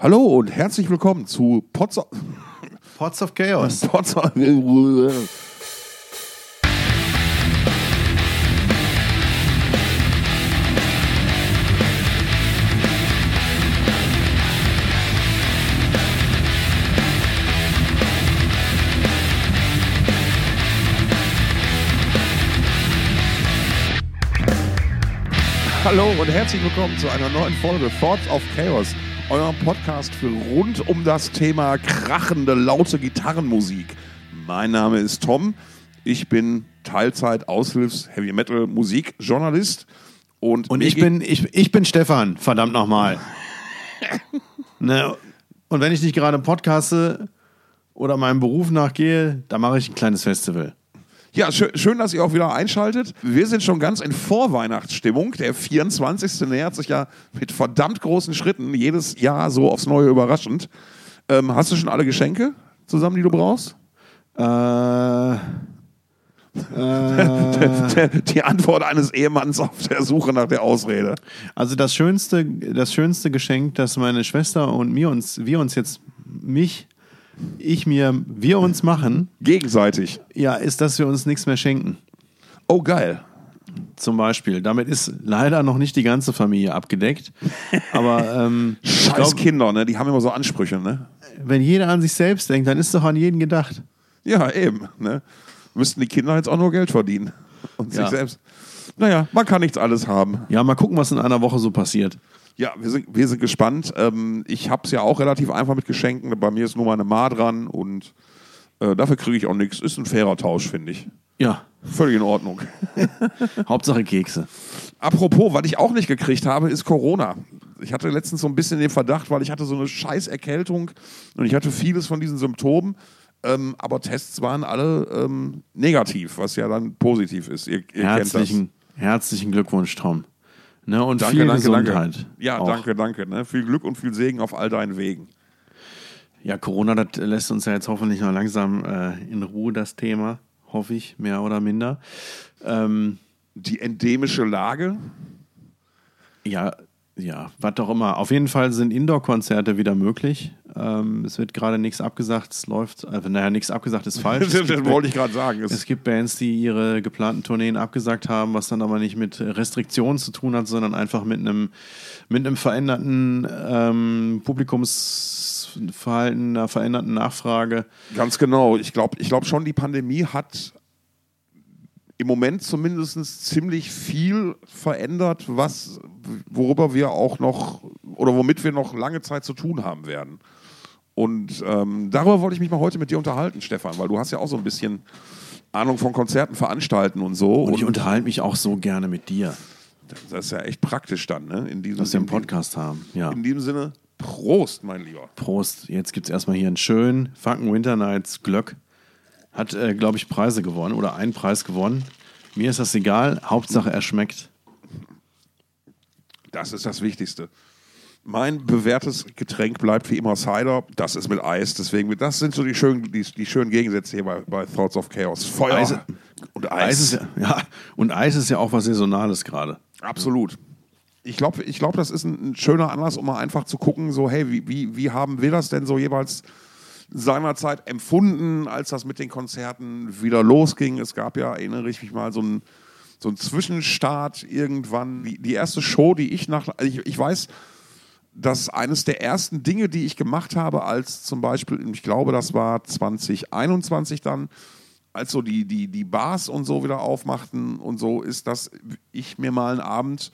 Hallo und herzlich willkommen zu Pots of, Pots of Chaos. Pots of Hallo und herzlich willkommen zu einer neuen Folge Thoughts of Chaos, eurem Podcast für rund um das Thema krachende, laute Gitarrenmusik. Mein Name ist Tom, ich bin Teilzeit Aushilfs Heavy Metal Musikjournalist und, Und ich bin, ich, ich bin Stefan, verdammt nochmal. ne? Und wenn ich nicht gerade podcaste oder meinem Beruf nachgehe, dann mache ich ein kleines Festival. Ja, schön, schön, dass ihr auch wieder einschaltet. Wir sind schon ganz in Vorweihnachtsstimmung. Der 24. nähert sich ja mit verdammt großen Schritten, jedes Jahr so aufs Neue überraschend. Ähm, hast du schon alle Geschenke zusammen, die du brauchst? Äh, Die Antwort eines Ehemanns auf der Suche nach der Ausrede. also das schönste, das schönste Geschenk, das meine Schwester und mir uns, wir uns jetzt, mich, ich mir, wir uns machen, Gegenseitig. ja, ist, dass wir uns nichts mehr schenken. Oh, geil. Zum Beispiel. Damit ist leider noch nicht die ganze Familie abgedeckt. Aber ähm, Scheiß glaub, Kinder, ne? Die haben immer so Ansprüche, ne? wenn jeder an sich selbst denkt, dann ist doch an jeden gedacht. Ja, eben. Ne? Müssten die Kinder jetzt auch nur Geld verdienen. Und sich Ja. selbst. Naja, man kann nichts alles haben. Ja, mal gucken, was in einer Woche so passiert. Ja, wir sind, wir sind gespannt. Ähm, ich habe es ja auch relativ einfach mit Geschenken. Bei mir ist nur meine Ma dran und äh, dafür kriege ich auch nichts. Ist ein fairer Tausch, finde ich. Ja, Völlig in Ordnung. Hauptsache Kekse. Apropos, was ich auch nicht gekriegt habe, ist Corona. Ich hatte letztens so ein bisschen den Verdacht, weil ich hatte so eine scheiß Erkältung und ich hatte vieles von diesen Symptomen. Ähm, aber Tests waren alle ähm, negativ, was ja dann positiv ist. Ihr, ihr Herzlichen, herzlichen Glückwunsch, Tom. Ne, und Danke, viel danke, Gesundheit. danke. Ja, auch. danke, danke. Ne? Viel Glück und viel Segen auf all deinen Wegen. Ja, Corona, das lässt uns ja jetzt hoffentlich noch langsam äh, in Ruhe, das Thema. Hoffe ich, mehr oder minder. Ähm, Die endemische Lage. ja, ja, was auch immer. Auf jeden Fall sind Indoor-Konzerte wieder möglich. Ähm, es wird gerade nichts abgesagt. Es läuft, also, naja, nichts abgesagt ist falsch. Das gibt- wollte ich gerade sagen. Es, Es gibt Bands, die ihre geplanten Tourneen abgesagt haben, was dann aber nicht mit Restriktionen zu tun hat, sondern einfach mit einem, mit einem veränderten ähm, Publikumsverhalten, einer veränderten Nachfrage. Ganz genau. Ich glaube ich glaub schon, die Pandemie hat im Moment zumindest ziemlich viel verändert, was, worüber wir auch noch oder womit wir noch lange Zeit zu tun haben werden. Und ähm, darüber wollte ich mich mal heute mit dir unterhalten, Stefan, weil du hast ja auch so ein bisschen Ahnung von Konzerten, Veranstalten und so. Und ich unterhalte mich auch so gerne mit dir, das ist ja echt praktisch dann, ne? In diesem, dass wir einen in, Podcast haben. Ja. in diesem Sinne, Prost, mein Lieber. Prost. Jetzt gibt es erstmal hier einen schönen Funken Winter Nights Glöck. Hat, äh, glaube ich, Preise gewonnen oder einen Preis gewonnen. Mir ist das egal. Hauptsache, er schmeckt. Das ist das Wichtigste. Mein bewährtes Getränk bleibt wie immer Cider. Das ist mit Eis. Deswegen, das sind so die schönen, die, die schönen Gegensätze hier bei, bei Thoughts of Chaos. Feuer Eis- und Eis. Eis ist ja, ja, und Eis ist ja auch was Saisonales gerade. Absolut. Ich glaube, ich glaub, das ist ein, ein schöner Anlass, um mal einfach zu gucken, so, hey, wie, wie, wie haben wir das denn so jeweils seinerzeit empfunden, als das mit den Konzerten wieder losging? Es gab ja, erinnere ich mich mal, so einen so einen Zwischenstart irgendwann. Die, die erste Show, die ich nach. Ich, ich weiß, dass eines der ersten Dinge, die ich gemacht habe, als zum Beispiel, ich glaube, das war 2021 dann, als so die, die, die Bars und so wieder aufmachten und so, ist, dass ich mir mal einen Abend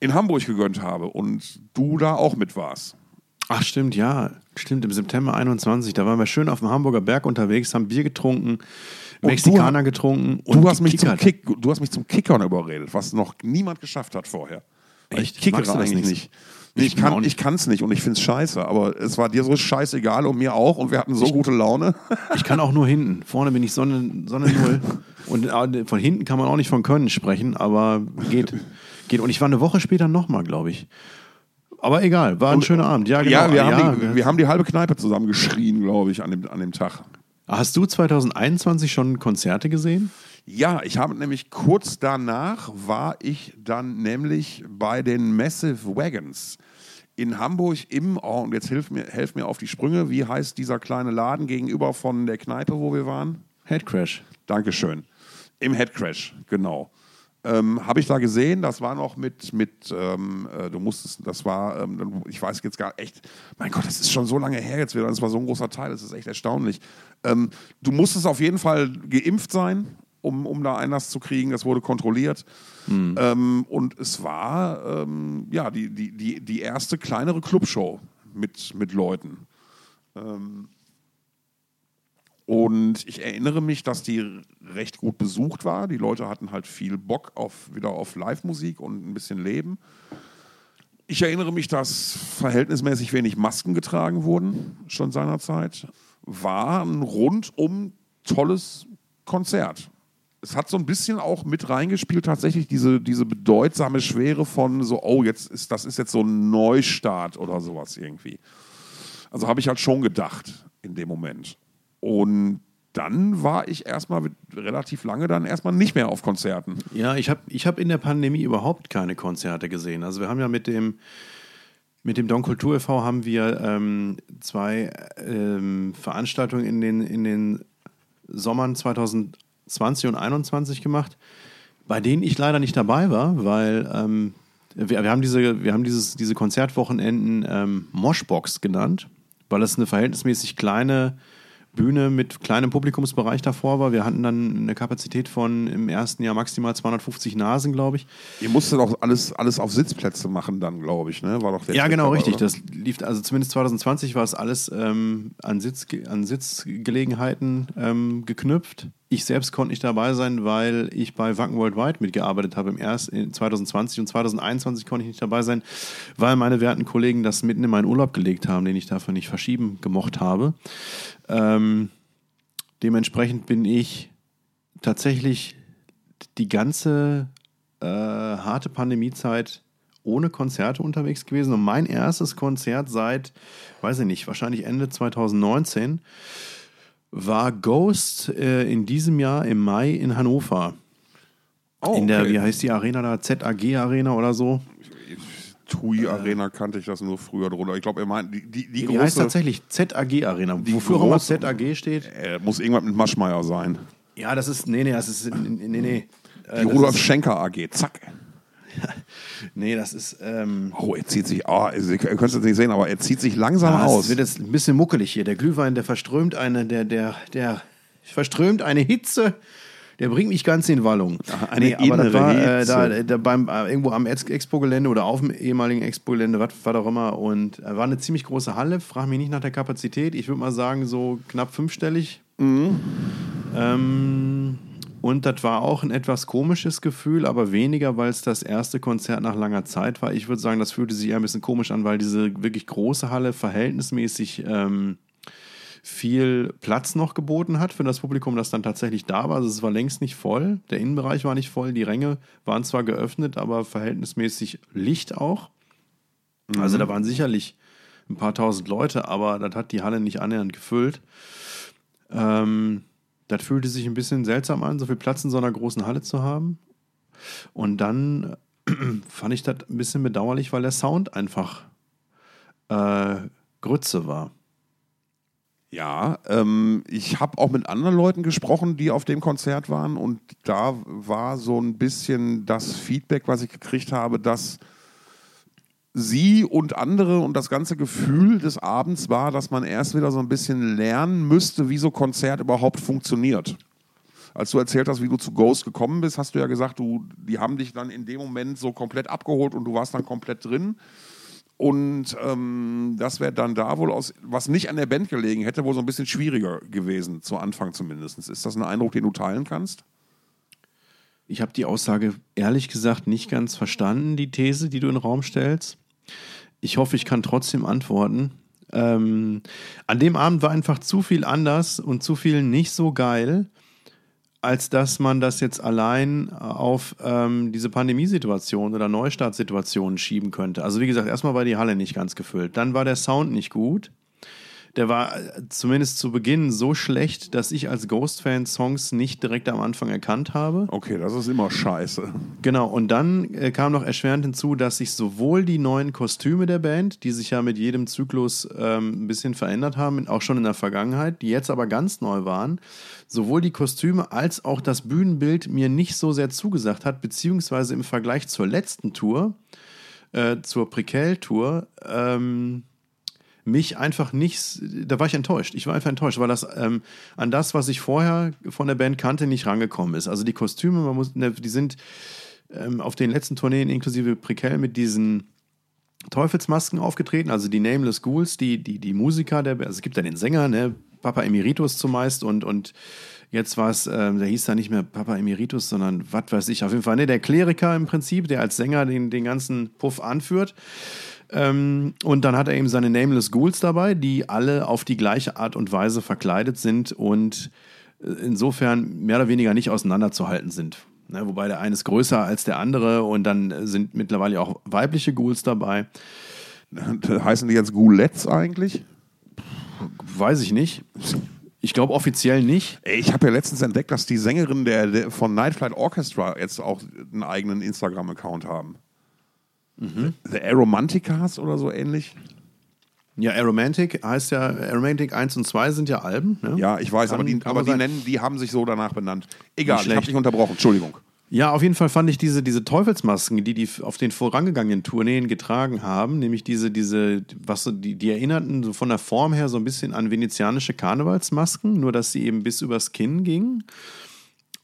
in Hamburg gegönnt habe und du da auch mit warst. Ach, stimmt, ja. Stimmt, im September 21. Da waren wir schön auf dem Hamburger Berg unterwegs, haben Bier getrunken, Und Mexikaner du- getrunken und Du hast, mich zum. Kick, du hast mich zum Kickern überredet, was noch niemand geschafft hat vorher. Echt? Ich kickere eigentlich nicht? nicht. Nee, ich Ich kann nicht. es nicht und ich finde es scheiße, aber es war dir so scheißegal und mir auch und wir hatten so gute Laune. Ich kann auch nur hinten. Vorne bin ich Sonne, Sonne Null. Und äh, von hinten kann man auch nicht von Können sprechen, aber geht. geht. Und ich war eine Woche später nochmal, glaube ich. Aber egal, war ein schöner Abend. Ja, genau. Ja, wir, ja, haben die, wir haben die halbe Kneipe zusammen geschrien, glaube ich, an dem, an dem Tag. Hast du 2021 schon Konzerte gesehen? Ja, ich habe nämlich kurz danach war ich dann nämlich bei den Massive Wagons in Hamburg im, oh, und jetzt hilf mir, helf mir auf die Sprünge, wie heißt dieser kleine Laden gegenüber von der Kneipe, wo wir waren? Headcrash. Dankeschön. Im Headcrash, genau. Ähm, Habe ich da gesehen, das war noch mit, mit ähm, äh, du musstest, das war, ähm, ich weiß jetzt gar echt, mein Gott, das ist schon so lange her jetzt wieder, das war so ein großer Teil, das ist echt erstaunlich. Ähm, du musstest auf jeden Fall geimpft sein, um, um da Einlass zu kriegen, das wurde kontrolliert. Mhm. und es war, ähm, ja, die, die, die, die erste kleinere Clubshow mit, mit Leuten. Ähm, und ich erinnere mich, dass die recht gut besucht war. Die Leute hatten halt viel Bock auf, wieder auf Live-Musik und ein bisschen Leben. Ich erinnere mich, dass verhältnismäßig wenig Masken getragen wurden, schon seinerzeit. War ein rundum tolles Konzert. Es hat so ein bisschen auch mit reingespielt, tatsächlich diese, diese bedeutsame Schwere von so, oh, jetzt ist das ist jetzt so ein Neustart oder sowas irgendwie. Also habe ich halt schon gedacht in dem Moment. Und dann war ich erstmal relativ lange dann erstmal nicht mehr auf Konzerten. Ja, ich habe ich hab in der Pandemie überhaupt keine Konzerte gesehen. Also wir haben ja mit dem mit dem Don Kultur e.V. haben wir ähm, zwei ähm, Veranstaltungen in den, in den Sommern 2020 und 2021 gemacht, bei denen ich leider nicht dabei war, weil ähm, wir, wir, haben diese, wir haben dieses, diese Konzertwochenenden ähm, Moshbox genannt, weil es eine verhältnismäßig kleine Bühne mit kleinem Publikumsbereich davor war. Wir hatten dann eine Kapazität von im ersten Jahr maximal 250 Nasen, glaube ich. Ihr musstet auch alles, alles auf Sitzplätze machen dann, glaube ich, ne? War doch ja, genau, richtig. Oder? Das lief, also zumindest 2020 war es alles ähm, an, Sitz, an Sitzgelegenheiten ähm, geknüpft. Ich selbst konnte nicht dabei sein, weil ich bei Wacken Worldwide mitgearbeitet habe im erst in 2020 und 2021 konnte ich nicht dabei sein, weil meine werten Kollegen das mitten in meinen Urlaub gelegt haben, den ich dafür nicht verschieben gemocht habe. Ähm, dementsprechend bin ich tatsächlich die ganze äh, harte Pandemiezeit ohne Konzerte unterwegs gewesen und mein erstes Konzert seit, weiß ich nicht, wahrscheinlich Ende 2019 war Ghost äh, in diesem Jahr im Mai in Hannover. Oh, in der, wie heißt die Arena da? ZAG Arena oder so? TUI Arena kannte ich das nur früher drunter. Ich glaube, er meint die, die, die, die heißt tatsächlich ZAG Arena. Wofür auch immer ZAG steht? Äh, muss irgendwas mit Maschmeyer sein. Ja, das ist, nee, nee, das ist, nee, nee. Äh, die Rudolf Schenker AG, zack. nee, das ist. Ähm oh, er zieht sich. Oh, ihr könnt es jetzt nicht sehen, aber er zieht sich langsam ja, aus. Es wird jetzt ein bisschen muckelig hier. Der Glühwein, der verströmt eine, der, der, der verströmt eine Hitze. Der bringt mich ganz in Wallung. Eine nee, aber das war äh, da, da beim, äh, irgendwo am Expo-Gelände oder auf dem ehemaligen Expo-Gelände, was war auch immer. Und äh, war eine ziemlich große Halle. Frag mich nicht nach der Kapazität. Ich würde mal sagen, so knapp fünfstellig. Mhm. Ähm, und das war auch ein etwas komisches Gefühl, aber weniger, weil es das erste Konzert nach langer Zeit war. Ich würde sagen, das fühlte sich eher ein bisschen komisch an, weil diese wirklich große Halle verhältnismäßig ähm, viel Platz noch geboten hat für das Publikum, das dann tatsächlich da war. Also es war längst nicht voll. Der Innenbereich war nicht voll. Die Ränge waren zwar geöffnet, aber verhältnismäßig Licht auch. Mhm. Also da waren sicherlich ein paar tausend Leute, aber das hat die Halle nicht annähernd gefüllt. Ähm, das fühlte sich ein bisschen seltsam an, so viel Platz in so einer großen Halle zu haben. Und dann fand ich das ein bisschen bedauerlich, weil der Sound einfach äh, Grütze war. Ja, ähm, ich habe auch mit anderen Leuten gesprochen, die auf dem Konzert waren und da war so ein bisschen das Feedback, was ich gekriegt habe, dass sie und andere und das ganze Gefühl des Abends war, dass man erst wieder so ein bisschen lernen müsste, wie so Konzert überhaupt funktioniert. Als du erzählt hast, wie du zu Ghost gekommen bist, hast du ja gesagt, du, die haben dich dann in dem Moment so komplett abgeholt und du warst dann komplett drin. Und ähm, das wäre dann da wohl aus, was nicht an der Band gelegen hätte, wohl so ein bisschen schwieriger gewesen, zu Anfang zumindest. Ist das ein Eindruck, den du teilen kannst? Ich habe die Aussage ehrlich gesagt nicht ganz verstanden, die These, die du in den Raum stellst. Ich hoffe, ich kann trotzdem antworten. Ähm, an dem Abend war einfach zu viel anders und zu viel nicht so geil, als dass man das jetzt allein auf ähm, diese Pandemiesituation oder Neustartsituation schieben könnte. Also wie gesagt, erstmal war die Halle nicht ganz gefüllt. Dann war der Sound nicht gut. Der war äh, zumindest zu Beginn so schlecht, dass ich als Ghost-Fan Songs nicht direkt am Anfang erkannt habe. Okay, das ist immer scheiße. Genau, und dann äh, kam noch erschwerend hinzu, dass sich sowohl die neuen Kostüme der Band, die sich ja mit jedem Zyklus ähm, ein bisschen verändert haben, auch schon in der Vergangenheit, die jetzt aber ganz neu waren, sowohl die Kostüme als auch das Bühnenbild mir nicht so sehr zugesagt hat, beziehungsweise im Vergleich zur letzten Tour, äh, zur Prequel-Tour, ähm, mich einfach nicht, da war ich enttäuscht. Ich war einfach enttäuscht, weil das ähm, an das, was ich vorher von der Band kannte, nicht rangekommen ist. Also die Kostüme, man muss, ne, die sind ähm, auf den letzten Tourneen inklusive Prequel mit diesen Teufelsmasken aufgetreten, also die Nameless Ghouls, die, die, die Musiker, der, also es gibt ja den Sänger, ne, Papa Emeritus zumeist und, und jetzt war es, ähm, der hieß da nicht mehr Papa Emeritus, sondern was weiß ich, auf jeden Fall, ne, der Kleriker im Prinzip, der als Sänger den, den ganzen Puff anführt. Ähm, und dann hat er eben seine Nameless Ghouls dabei, die alle auf die gleiche Art und Weise verkleidet sind und äh, insofern mehr oder weniger nicht auseinanderzuhalten sind. Ne, wobei der eine ist größer als der andere und dann sind mittlerweile auch weibliche Ghouls dabei. Heißen die jetzt Ghoulettes eigentlich? Weiß ich nicht. Ich glaube offiziell nicht. Ich habe ja letztens entdeckt, dass die Sängerin der, der von Night Flight Orchestra jetzt auch einen eigenen Instagram-Account haben. Mhm. The Aromanticas oder so ähnlich. Ja, Aromantic heißt ja, Aromantic 1 und 2 sind ja Alben. Ne? Ja, ich weiß, kann, aber, die, aber die, nennen, die haben sich so danach benannt. Egal, ich habe dich unterbrochen, Entschuldigung. Ja, auf jeden Fall fand ich diese, diese Teufelsmasken, die die auf den vorangegangenen Tourneen getragen haben, nämlich diese, diese, was die, die erinnerten so von der Form her so ein bisschen an venezianische Karnevalsmasken, nur dass sie eben bis übers Kinn gingen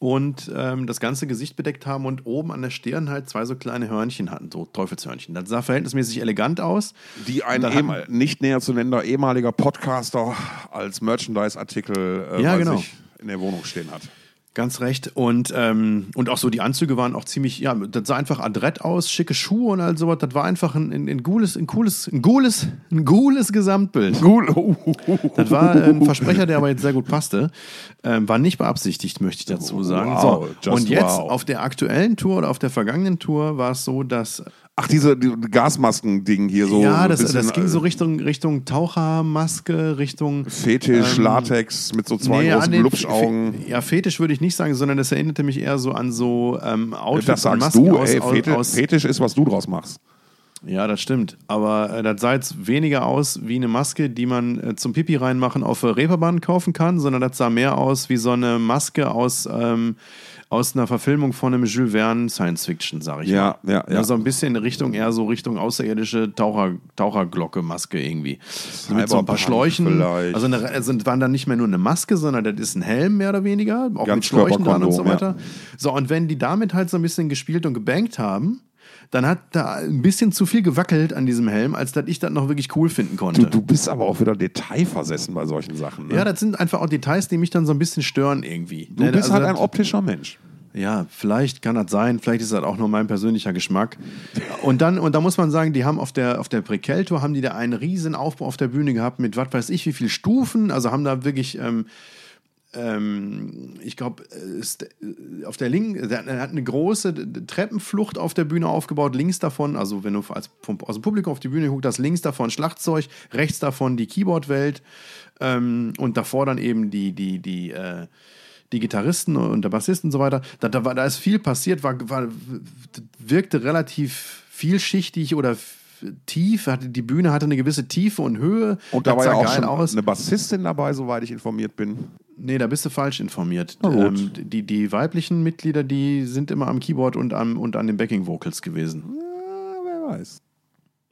und ähm, das ganze Gesicht bedeckt haben und oben an der Stirn halt zwei so kleine Hörnchen hatten, so Teufelshörnchen. Das sah verhältnismäßig elegant aus. Die ein nicht näher zu nennender ehemaliger Podcaster als Merchandise-Artikel äh, ja, genau. in der Wohnung stehen hat. Ganz recht. Und, ähm, und auch so die Anzüge waren auch ziemlich, ja, das sah einfach adrett aus, schicke Schuhe und all sowas. Das war einfach ein, ein, ein cooles, ein cooles, ein cooles, ein cooles Gesamtbild. Cool. Das war ein Versprecher, der aber jetzt sehr gut passte. Ähm, war nicht beabsichtigt, möchte ich dazu sagen. Wow, so, und jetzt wow. auf der aktuellen Tour oder auf der vergangenen Tour war es so, dass Ach, diese die Gasmasken-Ding hier so. Ja, das, bisschen, das ging so Richtung, Richtung Tauchermaske, Richtung. Fetisch, ähm, Latex mit so zwei nee, großen Glubschaugen. Ja, Fetisch würde ich nicht sagen, sondern das erinnerte mich eher so an so ähm, Outfits das sagst Masken du, aus, ey, Fetisch, aus, Fetisch ist, was du draus machst. Ja, das stimmt. Aber äh, das sah jetzt weniger aus wie eine Maske, die man äh, zum Pipi reinmachen auf der Reeperbahn kaufen kann, sondern das sah mehr aus wie so eine Maske aus. Ähm, aus einer Verfilmung von einem Jules Verne Science Fiction, sag ich ja, mal. Ja, ja. Also ein bisschen in Richtung, eher so Richtung außerirdische Taucher, Taucherglocke-Maske irgendwie. So mit so ein paar Schläuchen. Vielleicht. Also, eine, also waren dann nicht mehr nur eine Maske, sondern das ist ein Helm mehr oder weniger, auch Ganz mit Schläuchen dran und so weiter. Ja. So, und wenn die damit halt so ein bisschen gespielt und gebankt haben, dann hat da ein bisschen zu viel gewackelt an diesem Helm, als dass ich das noch wirklich cool finden konnte. Du, du bist aber auch wieder detailversessen bei solchen Sachen. Ne? Ja, das sind einfach auch Details, die mich dann so ein bisschen stören irgendwie. Du ne? bist also halt ein optischer Mensch. Ja, vielleicht kann das sein, vielleicht ist das auch nur mein persönlicher Geschmack. Und dann, und da muss man sagen, die haben auf der, auf der Prekeltour haben die da einen riesen Aufbau auf der Bühne gehabt mit was weiß ich wie viel Stufen, also haben da wirklich ähm, ähm, ich glaube, äh, auf der linken, er hat eine große Treppenflucht auf der Bühne aufgebaut, links davon, also wenn du als, aus dem Publikum auf die Bühne guckst, links davon Schlagzeug, rechts davon die Keyboardwelt ähm, und davor dann eben die, die, die, äh, die Gitarristen und der Bassist und so weiter. Da, da, da ist viel passiert, war, war, wirkte relativ vielschichtig oder tief, hatte, die Bühne hatte eine gewisse Tiefe und Höhe. Und da war ja auch schon aus. eine Bassistin dabei, soweit ich informiert bin. Nee, da bist du falsch informiert. Ähm, die, die weiblichen Mitglieder, die sind immer am Keyboard und, am, und an den Backing Vocals gewesen. Ja, wer weiß.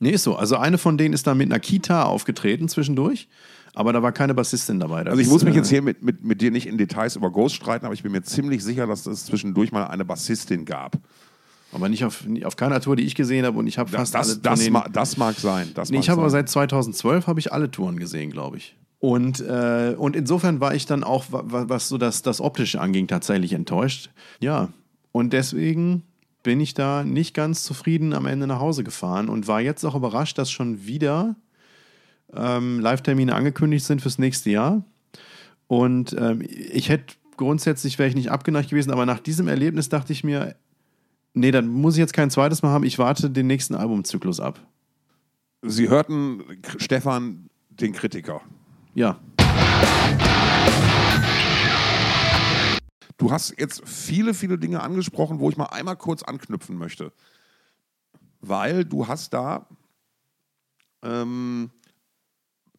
Nee, ist so. Also eine von denen ist da mit einer Kita aufgetreten zwischendurch, aber da war keine Bassistin dabei. Das also ich muss mich äh, jetzt hier mit, mit, mit dir nicht in Details über Ghost streiten, aber ich bin mir ziemlich sicher, dass es zwischendurch mal eine Bassistin gab. Aber nicht auf, auf keiner Tour, die ich gesehen habe und ich habe fast das, alle das, ma, das mag sein. Das nee, mag ich habe aber seit 2012 habe ich alle Touren gesehen, glaube ich. Und, äh, und insofern war ich dann auch, was so das, das Optische anging, tatsächlich enttäuscht. Ja, und deswegen bin ich da nicht ganz zufrieden am Ende nach Hause gefahren und war jetzt auch überrascht, dass schon wieder ähm, Live-Termine angekündigt sind fürs nächste Jahr. Und ähm, ich hätte grundsätzlich wäre ich nicht abgeneigt gewesen, aber nach diesem Erlebnis dachte ich mir, nee, dann muss ich jetzt kein zweites Mal haben, ich warte den nächsten Albumzyklus ab. Sie hörten Stefan, den Kritiker. Ja. Du hast jetzt viele, viele Dinge angesprochen, wo ich mal einmal kurz anknüpfen möchte. Weil du hast da ähm,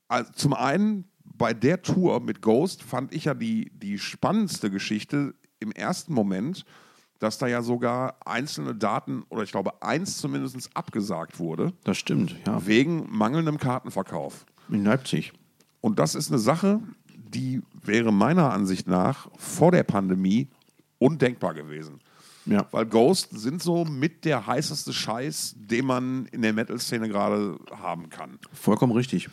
also zum einen bei der Tour mit Ghost fand ich ja die, die spannendste Geschichte im ersten Moment, dass da ja sogar einzelne Daten oder ich glaube eins zumindest abgesagt wurde. Das stimmt, ja. Wegen mangelndem Kartenverkauf. In Leipzig. Und das ist eine Sache, die wäre meiner Ansicht nach vor der Pandemie undenkbar gewesen. Ja. Weil Ghost sind so mit der heißeste Scheiß, den man in der Metal-Szene gerade haben kann. Vollkommen richtig.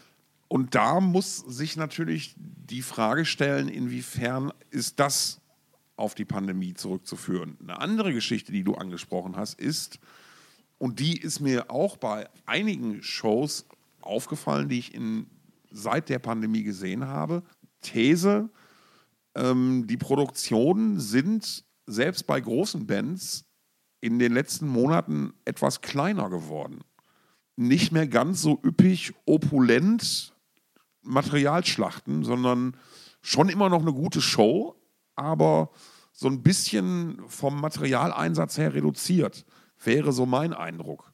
Und da muss sich natürlich die Frage stellen, inwiefern ist das auf die Pandemie zurückzuführen. Eine andere Geschichte, die du angesprochen hast, ist, und die ist mir auch bei einigen Shows aufgefallen, die ich in, seit der Pandemie gesehen habe. These, ähm, die Produktionen sind selbst bei großen Bands in den letzten Monaten etwas kleiner geworden. Nicht mehr ganz so üppig, opulent Materialschlachten, sondern schon immer noch eine gute Show, aber so ein bisschen vom Materialeinsatz her reduziert. Wäre so mein Eindruck.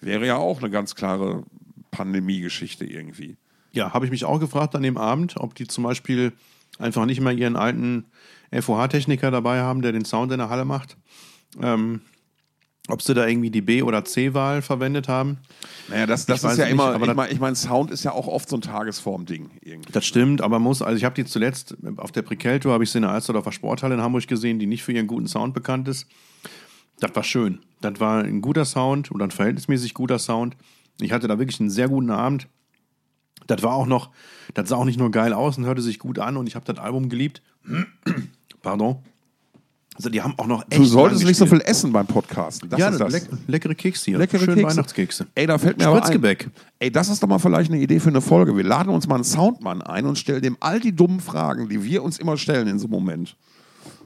Wäre ja auch eine ganz klare Pandemie-Geschichte irgendwie. Ja, habe ich mich auch gefragt an dem Abend, ob die zum Beispiel einfach nicht mehr ihren alten FOH-Techniker dabei haben, der den Sound in der Halle macht. Ähm, ob sie da irgendwie die B- oder C-Wahl verwendet haben. Naja, das, das ist ja nicht, immer, aber ich meine, ich mein, Sound ist ja auch oft so ein Tagesform-Ding irgendwie. Das stimmt, aber muss, also ich habe die zuletzt auf der Prekel-Tour, habe ich sie in der Alsterdorfer Sporthalle in Hamburg gesehen, die nicht für ihren guten Sound bekannt ist. Das war schön. Das war ein guter Sound oder ein verhältnismäßig guter Sound. Ich hatte da wirklich einen sehr guten Abend. Das war auch noch, das sah auch nicht nur geil aus und hörte sich gut an und ich habe das Album geliebt. Pardon. Also die haben auch noch echt Du solltest nicht so viel essen beim Podcasten. Das ja, ist das. leck, leckere Kekse hier. Leckere Schön Kekse. Weihnachtskekse. Ey, da fällt mir aber ein. Ey, das ist doch mal vielleicht eine Idee für eine Folge. Wir laden uns mal einen Soundmann ein und stellen dem all die dummen Fragen, die wir uns immer stellen in so einem Moment.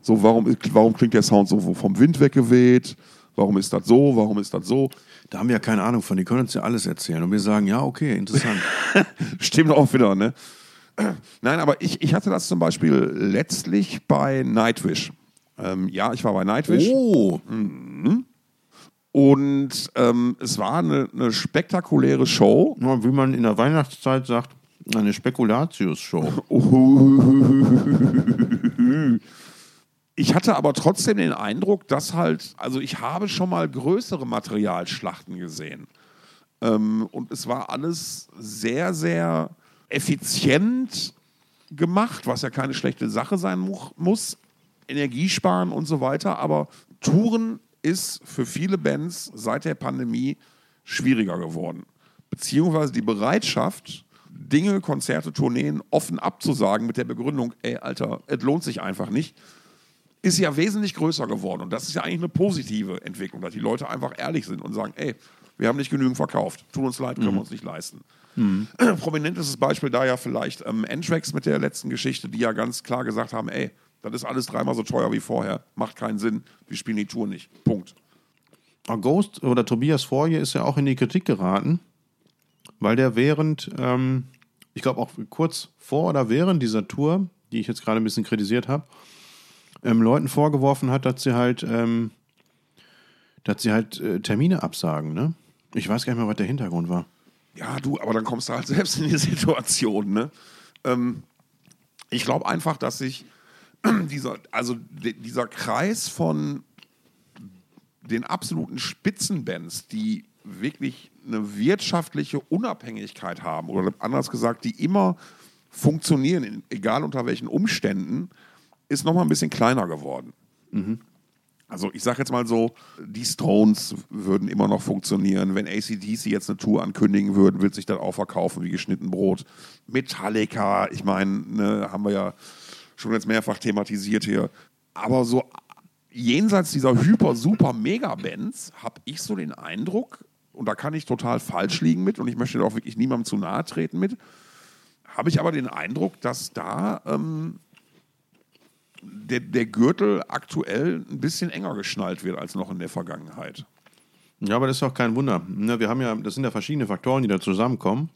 So, warum, warum klingt der Sound so vom Wind weggeweht? Warum ist das so? Warum ist das so? Da haben wir ja keine Ahnung von. Die können uns ja alles erzählen. Und wir sagen, ja, okay, interessant. Stimmt auch wieder, ne? Nein, aber ich, ich hatte das zum Beispiel letztlich bei Nightwish. Ähm, ja, ich war bei Nightwish. oh, Und ähm, es war eine, eine spektakuläre Show. Ja, wie man in der Weihnachtszeit sagt, eine Spekulatius-Show. Ich hatte aber trotzdem den Eindruck, dass halt, also ich habe schon mal größere Materialschlachten gesehen. Ähm, und es war alles sehr, sehr effizient gemacht, was ja keine schlechte Sache sein mu muss. Energiesparen und so weiter. Aber Touren ist für viele Bands seit der Pandemie schwieriger geworden. Beziehungsweise die Bereitschaft, Dinge, Konzerte, Tourneen offen abzusagen mit der Begründung, ey, Alter, es lohnt sich einfach nicht, ist ja wesentlich größer geworden. Und das ist ja eigentlich eine positive Entwicklung, dass die Leute einfach ehrlich sind und sagen, ey, wir haben nicht genügend verkauft. Tut uns leid, können wir uns nicht leisten. Prominentestes Beispiel da ja vielleicht ähm, Anthrax mit der letzten Geschichte, die ja ganz klar gesagt haben, ey, das ist alles dreimal so teuer wie vorher. Macht keinen Sinn. Wir spielen die Tour nicht. Punkt. Aber Ghost oder Tobias Forje ist ja auch in die Kritik geraten, weil der während, ähm, ich glaube auch kurz vor oder während dieser Tour, die ich jetzt gerade ein bisschen kritisiert habe, ähm, Leuten vorgeworfen hat, dass sie halt, ähm, dass sie halt äh, Termine absagen. Ne? Ich weiß gar nicht mehr, was der Hintergrund war. Ja, du, aber dann kommst du halt selbst in die Situation. Ne? Ähm, ich glaube einfach, dass sich dieser, also dieser Kreis von den absoluten Spitzenbands, die wirklich eine wirtschaftliche Unabhängigkeit haben, oder anders gesagt, die immer funktionieren, egal unter welchen Umständen, ist nochmal ein bisschen kleiner geworden. Also ich sage jetzt mal so, die Stones würden immer noch funktionieren. Wenn ACDC jetzt eine Tour ankündigen würden, wird sich das auch verkaufen wie geschnitten Brot. Metallica, ich meine, ne, haben wir ja schon jetzt mehrfach thematisiert hier. Aber so jenseits dieser hyper, super Mega-Bands habe ich so den Eindruck, und da kann ich total falsch liegen mit, und ich möchte da auch wirklich niemandem zu nahe treten mit, habe ich aber den Eindruck, dass da ähm, der, der Gürtel aktuell ein bisschen enger geschnallt wird als noch in der Vergangenheit. Ja, aber das ist auch kein Wunder. Ne, wir haben ja, das sind ja verschiedene Faktoren, die da zusammenkommen.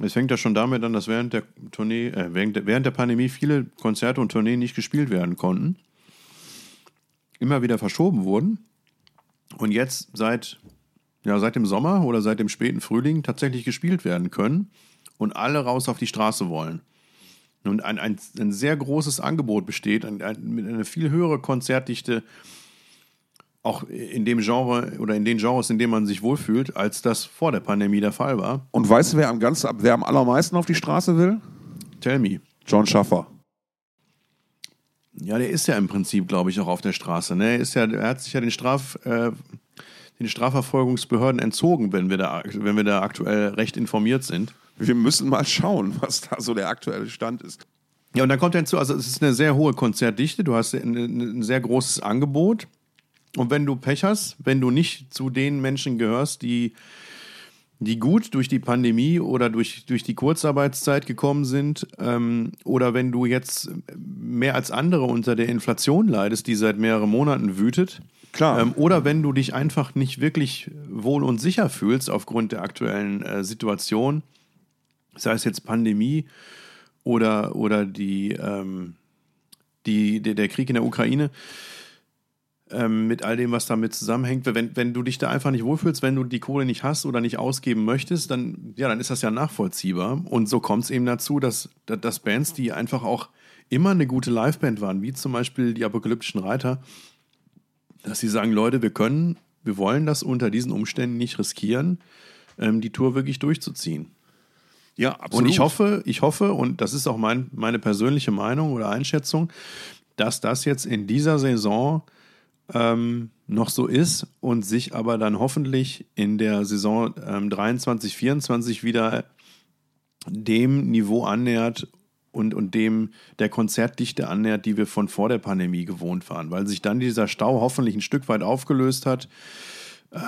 Es fängt ja schon damit an, dass während der Tournee, äh, während, der, während der Pandemie viele Konzerte und Tourneen nicht gespielt werden konnten. Immer wieder verschoben wurden. Und jetzt seit, ja, seit dem Sommer oder seit dem späten Frühling tatsächlich gespielt werden können und alle raus auf die Straße wollen. Und ein, ein, ein sehr großes Angebot besteht, ein, ein, mit einer viel höhere Konzertdichte, auch in dem Genre oder in den Genres, in denen man sich wohlfühlt, als das vor der Pandemie der Fall war. Und weißt du, wer am, ganz, wer am allermeisten auf die Straße will? Tell me. John Schaffer. Ja, der ist ja im Prinzip, glaube ich, auch auf der Straße. Ne? Er, ist ja, er hat sich ja den, Straf, äh, den Strafverfolgungsbehörden entzogen, wenn wir, da, wenn wir da aktuell recht informiert sind. Wir müssen mal schauen, was da so der aktuelle Stand ist. Ja, und dann kommt hinzu, also es ist eine sehr hohe Konzertdichte, du hast ein, ein sehr großes Angebot. Und wenn du Pech hast, wenn du nicht zu den Menschen gehörst, die, die gut durch die Pandemie oder durch, durch die Kurzarbeitszeit gekommen sind, ähm, oder wenn du jetzt mehr als andere unter der Inflation leidest, die seit mehreren Monaten wütet, Klar. ähm, oder wenn du dich einfach nicht wirklich wohl und sicher fühlst aufgrund der aktuellen äh, Situation, sei es jetzt Pandemie oder, oder die, ähm, die, der, der Krieg in der Ukraine, ähm, mit all dem, was damit zusammenhängt. Wenn, wenn du dich da einfach nicht wohlfühlst, wenn du die Kohle nicht hast oder nicht ausgeben möchtest, dann, ja, dann ist das ja nachvollziehbar. Und so kommt es eben dazu, dass, dass Bands, die einfach auch immer eine gute Liveband waren, wie zum Beispiel die Apokalyptischen Reiter, dass sie sagen, Leute, wir können, wir wollen das unter diesen Umständen nicht riskieren, ähm, die Tour wirklich durchzuziehen. Ja, absolut. Und ich hoffe, ich hoffe, und das ist auch mein, meine persönliche Meinung oder Einschätzung, dass das jetzt in dieser Saison ähm, noch so ist und sich aber dann hoffentlich in der Saison ähm, 23, 24 wieder dem Niveau annähert und, und dem der Konzertdichte annähert, die wir von vor der Pandemie gewohnt waren, weil sich dann dieser Stau hoffentlich ein Stück weit aufgelöst hat,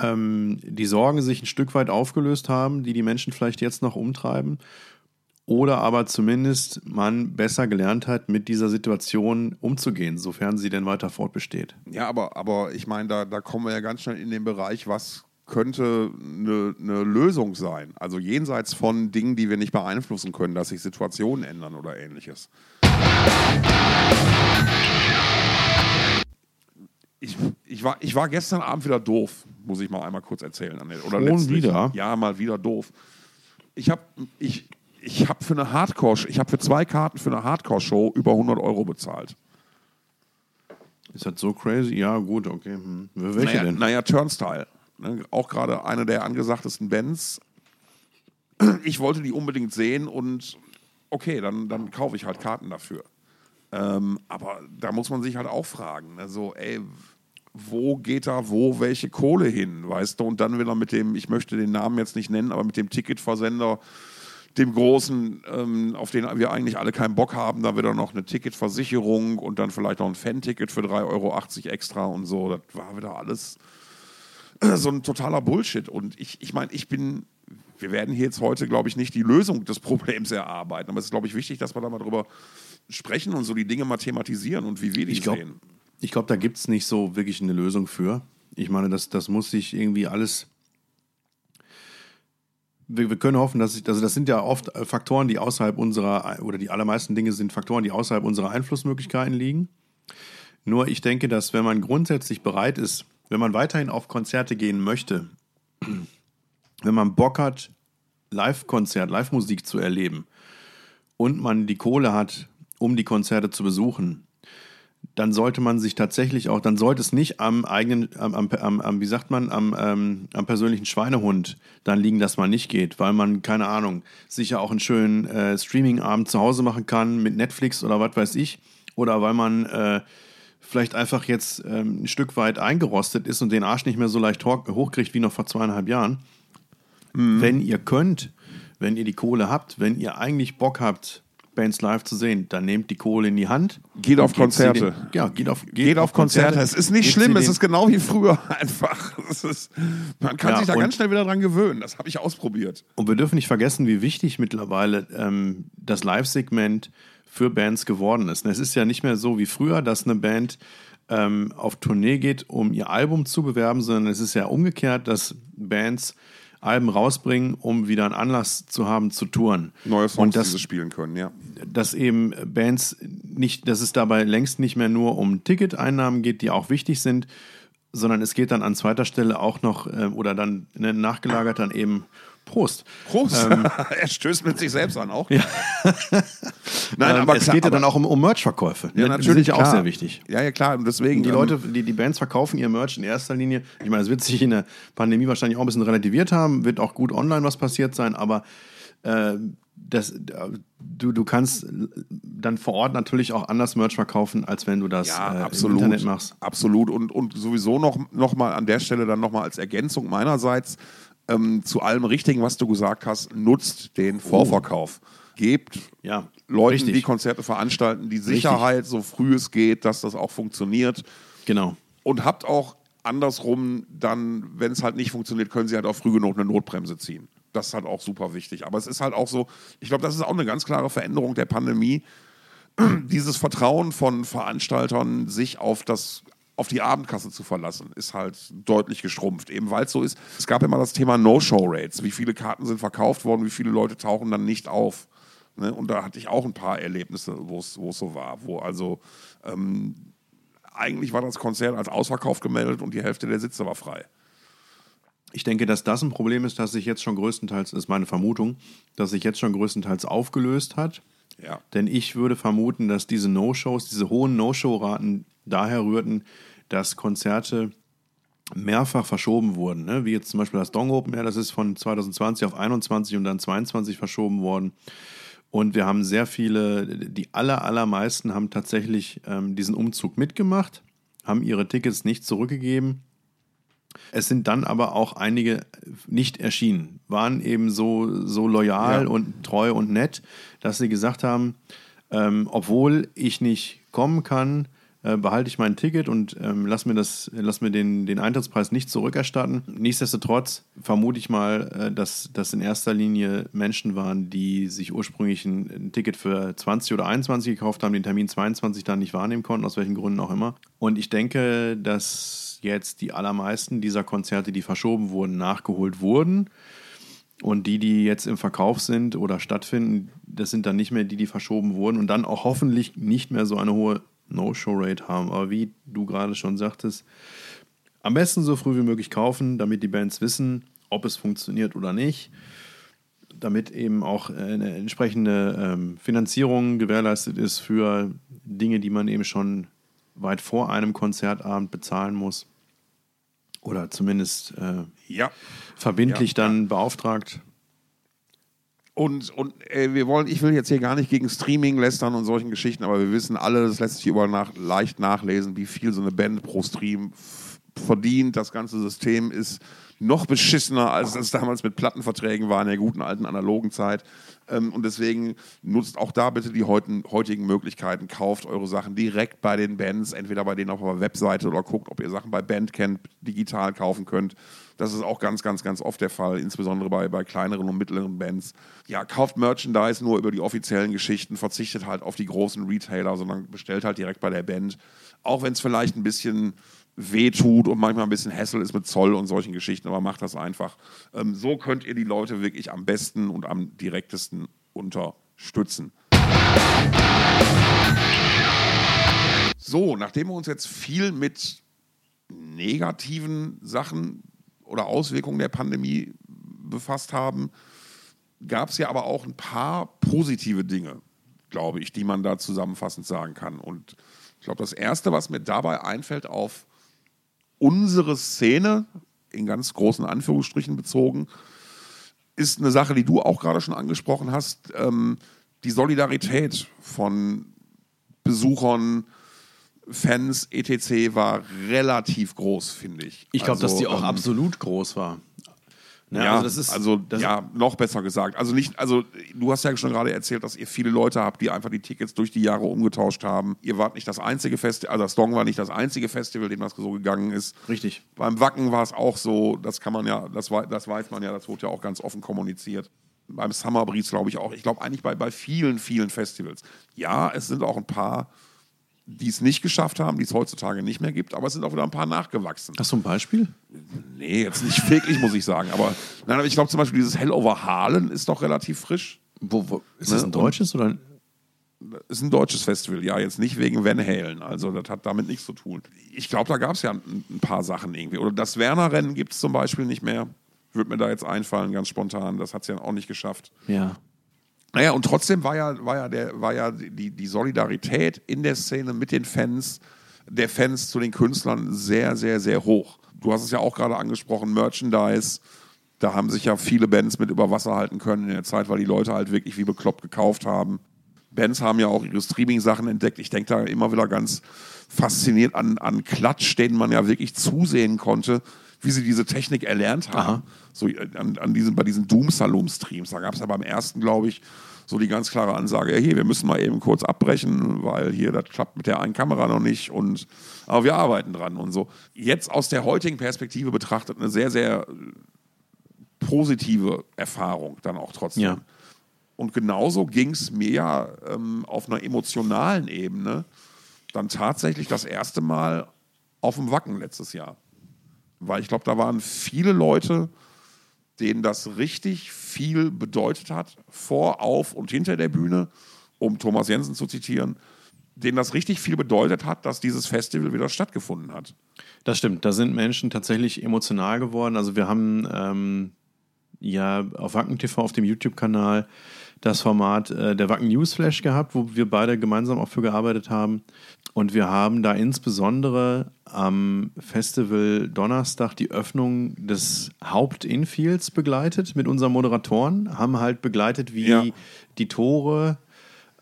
ähm, die Sorgen sich ein Stück weit aufgelöst haben, die die Menschen vielleicht jetzt noch umtreiben oder aber zumindest man besser gelernt hat, mit dieser Situation umzugehen, sofern sie denn weiter fortbesteht. Ja, aber, aber ich meine, da, da kommen wir ja ganz schnell in den Bereich, was könnte eine, eine Lösung sein. Also jenseits von Dingen, die wir nicht beeinflussen können, dass sich Situationen ändern oder ähnliches. Ich, ich, war, ich war gestern Abend wieder doof, muss ich mal einmal kurz erzählen. Oder Schon letztlich. wieder? Ja, mal wieder doof. Ich habe ich, ich hab für eine Hardcore, ich habe für zwei Karten für eine Hardcore-Show über 100 Euro bezahlt. Ist das so crazy? Ja, gut, okay. Hm. Welche naja, denn? Naja, Turnstyle. Ne? Auch gerade eine der angesagtesten Bands. Ich wollte die unbedingt sehen und okay, dann, dann kaufe ich halt Karten dafür. Ähm, aber da muss man sich halt auch fragen, ne? so, ey, wo geht da wo welche Kohle hin, weißt du? Und dann wieder mit dem, ich möchte den Namen jetzt nicht nennen, aber mit dem Ticketversender, dem großen, ähm, auf den wir eigentlich alle keinen Bock haben, da wieder noch eine Ticketversicherung und dann vielleicht noch ein Fan-Ticket für 3,80 Euro extra und so. Das war wieder alles so ein totaler Bullshit. Und ich, ich meine, ich bin, wir werden hier jetzt heute, glaube ich, nicht die Lösung des Problems erarbeiten, aber es ist, glaube ich, wichtig, dass wir da mal drüber sprechen und so die Dinge mal thematisieren und wie wir die Ich glaube, sehen. ich glaub, da gibt es nicht so wirklich eine Lösung für. Ich meine, das, das muss sich irgendwie alles. Wir, wir können hoffen, dass sich, also das sind ja oft äh, Faktoren, die außerhalb unserer, oder die allermeisten Dinge sind Faktoren, die außerhalb unserer Einflussmöglichkeiten liegen. Nur ich denke, dass wenn man grundsätzlich bereit ist, wenn man weiterhin auf Konzerte gehen möchte, wenn man Bock hat, Live-Konzert, Live-Musik zu erleben und man die Kohle hat, um die Konzerte zu besuchen, dann sollte man sich tatsächlich auch, dann sollte es nicht am eigenen, am, am, am, wie sagt man, am, ähm, am persönlichen Schweinehund dann liegen, dass man nicht geht, weil man, keine Ahnung, sicher auch einen schönen äh, Streaming-Abend zu Hause machen kann mit Netflix oder was weiß ich, oder weil man äh, vielleicht einfach jetzt ähm, ein Stück weit eingerostet ist und den Arsch nicht mehr so leicht hoch, hochkriegt wie noch vor zweieinhalb Jahren. Wenn ihr könnt, wenn ihr die Kohle habt, wenn ihr eigentlich Bock habt, Bands live zu sehen, dann nehmt die Kohle in die Hand. Geht auf Konzerte. Den, ja, geht auf, geht, Geht auf Konzerte. Es ist nicht Gebt schlimm, es ist genau wie früher einfach. Ist, man kann Ja, sich da ganz schnell wieder dran gewöhnen. Das habe ich ausprobiert. Und wir dürfen nicht vergessen, wie wichtig mittlerweile ähm, das Live-Segment für Bands geworden ist. Und Es ist ja nicht mehr so wie früher, dass eine Band ähm, auf Tournee geht, um ihr Album zu bewerben, sondern es ist ja umgekehrt, dass Bands Alben rausbringen, um wieder einen Anlass zu haben zu touren. Neue Songs, Und das, die sie spielen können, ja. dass eben Bands nicht, dass es dabei längst nicht mehr nur um Ticketeinnahmen geht, die auch wichtig sind, sondern es geht dann an zweiter Stelle auch noch äh, oder dann ne, nachgelagert dann eben Prost. Prost! er stößt mit sich selbst an auch. Ja. Nein, Ähm, aber es klar, geht ja dann auch um, um Merch-Verkäufe. Ja, natürlich. Auch sehr wichtig. Ja, ja, klar. Und deswegen. Die ähm, Leute, die, die Bands verkaufen ihr Merch in erster Linie. Ich meine, es wird sich in der Pandemie wahrscheinlich auch ein bisschen relativiert haben, wird auch gut online was passiert sein, aber äh, das, du, du kannst dann vor Ort natürlich auch anders Merch verkaufen, als wenn du das Ja, äh, absolut. im Internet machst. Absolut. Und, und sowieso noch, noch mal an der Stelle dann noch mal als Ergänzung meinerseits ähm, zu allem Richtigen, was du gesagt hast, nutzt den Vorverkauf. Gebt Ja, Leuten, richtig. die Konzerte veranstalten, die Sicherheit, so früh es geht, dass das auch funktioniert. Genau. Und habt auch andersrum dann, wenn es halt nicht funktioniert, können sie halt auch früh genug eine Notbremse ziehen. Das ist halt auch super wichtig. Aber es ist halt auch so, ich glaube, das ist auch eine ganz klare Veränderung der Pandemie. Dieses Vertrauen von Veranstaltern, sich auf das auf die Abendkasse zu verlassen, ist halt deutlich geschrumpft. Eben weil es so ist. Es gab immer das Thema No-Show-Rates. Wie viele Karten sind verkauft worden, wie viele Leute tauchen dann nicht auf. Ne? Und da hatte ich auch ein paar Erlebnisse, wo es so war. Wo also ähm, eigentlich war das Konzert als ausverkauft gemeldet und die Hälfte der Sitze war frei. Ich denke, dass das ein Problem ist, das sich jetzt schon größtenteils, ist meine Vermutung, dass sich jetzt schon größtenteils aufgelöst hat. Ja. Denn ich würde vermuten, dass diese No-Shows, diese hohen No-Show-Raten daher rührten, dass Konzerte mehrfach verschoben wurden. Ne? Wie jetzt zum Beispiel das Dong Open Air, das ist von 2020 auf 21 und dann 22 verschoben worden. Und wir haben sehr viele, die aller, allermeisten haben tatsächlich ähm, diesen Umzug mitgemacht, haben ihre Tickets nicht zurückgegeben. Es sind dann aber auch einige nicht erschienen, waren eben so, so loyal Ja. und treu und nett, dass sie gesagt haben, ähm, obwohl ich nicht kommen kann, äh, behalte ich mein Ticket und ähm, lass mir, das, lass mir den, den Eintrittspreis nicht zurückerstatten. Nichtsdestotrotz vermute ich mal, äh, dass das in erster Linie Menschen waren, die sich ursprünglich ein, ein Ticket für 20 oder 21 gekauft haben, den Termin 22 dann nicht wahrnehmen konnten, aus welchen Gründen auch immer. Und ich denke, dass jetzt die allermeisten dieser Konzerte, die verschoben wurden, nachgeholt wurden. Und die, die jetzt im Verkauf sind oder stattfinden, das sind dann nicht mehr die, die verschoben wurden und dann auch hoffentlich nicht mehr so eine hohe No-Show-Rate haben. Aber wie du gerade schon sagtest, am besten so früh wie möglich kaufen, damit die Bands wissen, ob es funktioniert oder nicht. Damit eben auch eine entsprechende ähm, Finanzierung gewährleistet ist für Dinge, die man eben schon weit vor einem Konzertabend bezahlen muss. Oder zumindest äh, Ja. verbindlich Ja, dann beauftragt. Und, und äh, wir wollen, ich will jetzt hier gar nicht gegen Streaming lästern und solchen Geschichten, aber wir wissen alle, das lässt sich überall nach, leicht nachlesen, wie viel so eine Band pro Stream verdient. Das ganze System ist noch beschissener, als es damals mit Plattenverträgen war in der guten alten analogen Zeit. Ähm, und deswegen nutzt auch da bitte die heutigen, heutigen Möglichkeiten, kauft eure Sachen direkt bei den Bands, entweder bei denen auf der Webseite oder guckt, ob ihr Sachen bei Bandcamp digital kaufen könnt. Das ist auch ganz, ganz, ganz oft der Fall, insbesondere bei, bei kleineren und mittleren Bands. Ja, kauft Merchandise nur über die offiziellen Geschichten, verzichtet halt auf die großen Retailer, sondern bestellt halt direkt bei der Band. Auch wenn es vielleicht ein bisschen weh tut und manchmal ein bisschen Hassel ist mit Zoll und solchen Geschichten, aber macht das einfach. Ähm, so könnt ihr die Leute wirklich am besten und am direktesten unterstützen. So, nachdem wir uns jetzt viel mit negativen Sachen oder Auswirkungen der Pandemie befasst haben, gab es ja aber auch ein paar positive Dinge, glaube ich, die man da zusammenfassend sagen kann. Und ich glaube, das Erste, was mir dabei einfällt auf unsere Szene, in ganz großen Anführungsstrichen bezogen, ist eine Sache, die du auch gerade schon angesprochen hast, ähm, die Solidarität von Besuchern, Fans, etc. war relativ groß, finde ich. Ich glaube, dass Also, die auch ähm, absolut groß war. Ne, ja, also das ist, also das ja, noch besser gesagt. Also nicht, also du hast ja schon gerade erzählt, dass ihr viele Leute habt, die einfach die Tickets durch die Jahre umgetauscht haben. Ihr wart nicht das einzige Festival, also das Dong war nicht das einzige Festival, dem das so gegangen ist. Richtig. Beim Wacken war es auch so, das kann man ja, das, das weiß man ja, das wurde ja auch ganz offen kommuniziert. Beim Summer Breeze glaube ich auch. Ich glaube eigentlich bei, bei vielen, vielen Festivals. Ja, es sind auch ein paar die es nicht geschafft haben, die es heutzutage nicht mehr gibt, aber es sind auch wieder ein paar nachgewachsen. Hast du ein Beispiel? Nee, jetzt nicht wirklich, muss ich sagen. Aber, nein, aber ich glaube zum Beispiel, dieses Hell over Harlan ist doch relativ frisch. Wo, wo, ist das Ne? ein deutsches oder ein ist ein deutsches Festival, ja, jetzt nicht wegen Van Halen, also das hat damit nichts zu tun. Ich glaube, da gab es ja ein, ein paar Sachen irgendwie. Oder das Werner-Rennen gibt es zum Beispiel nicht mehr. Würde mir da jetzt einfallen, ganz spontan. Das hat es ja auch nicht geschafft. Ja. Naja, und trotzdem war ja, war ja, der, war ja die, die Solidarität in der Szene mit den Fans, der Fans zu den Künstlern sehr, sehr, sehr hoch. Du hast es ja auch gerade angesprochen, Merchandise. Da haben sich ja viele Bands mit über Wasser halten können in der Zeit, weil die Leute halt wirklich wie bekloppt gekauft haben. Bands haben ja auch ihre Streaming-Sachen entdeckt. Ich denke da immer wieder ganz fasziniert an, an Klatsch, denen man ja wirklich zusehen konnte, wie sie diese Technik erlernt haben. Aha. So äh, an, an diesen, bei diesen Doom-Saloon-Streams. Da gab es ja beim ersten, glaube ich, so die ganz klare Ansage, ja, hier, wir müssen mal eben kurz abbrechen, weil hier, das klappt mit der einen Kamera noch nicht und aber wir arbeiten dran und so. Jetzt aus der heutigen Perspektive betrachtet eine sehr, sehr äh, positive Erfahrung dann auch trotzdem. Ja. Und genauso ging es mir ja ähm, auf einer emotionalen Ebene dann tatsächlich das erste Mal auf dem Wacken letztes Jahr. Weil ich glaube, da waren viele Leute, denen das richtig viel bedeutet hat, vor, auf und hinter der Bühne, um Thomas Jensen zu zitieren, denen das richtig viel bedeutet hat, dass dieses Festival wieder stattgefunden hat. Das stimmt, da sind Menschen tatsächlich emotional geworden. Also wir haben ähm, ja auf Wacken TV auf dem YouTube-Kanal das Format äh, der Wacken Newsflash gehabt, wo wir beide gemeinsam auch für gearbeitet haben. Und wir haben da insbesondere am Festival Donnerstag die Öffnung des Haupt-Infields begleitet mit unseren Moderatoren, haben halt begleitet, wie Ja. die Tore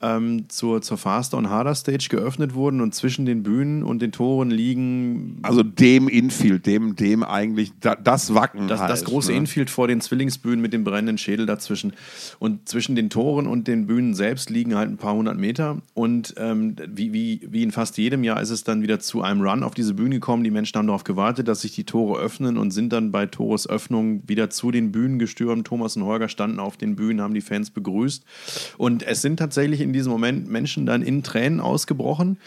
ähm, zur, zur Faster und Harder Stage geöffnet wurden und zwischen den Bühnen und den Toren liegen Also dem Infield, dem, dem eigentlich da, das Wacken. das, halt, das große ne? Infield vor den Zwillingsbühnen mit dem brennenden Schädel dazwischen. Und zwischen den Toren und den Bühnen selbst liegen halt ein paar hundert Meter. Und ähm, wie, wie, wie in fast jedem Jahr ist es dann wieder zu einem Run auf diese Bühne gekommen. Die Menschen haben darauf gewartet, dass sich die Tore öffnen und sind dann bei Tores Öffnung wieder zu den Bühnen gestürmt. Thomas und Holger standen auf den Bühnen, haben die Fans begrüßt. Und es sind tatsächlich in diesem Moment Menschen dann in Tränen ausgebrochen.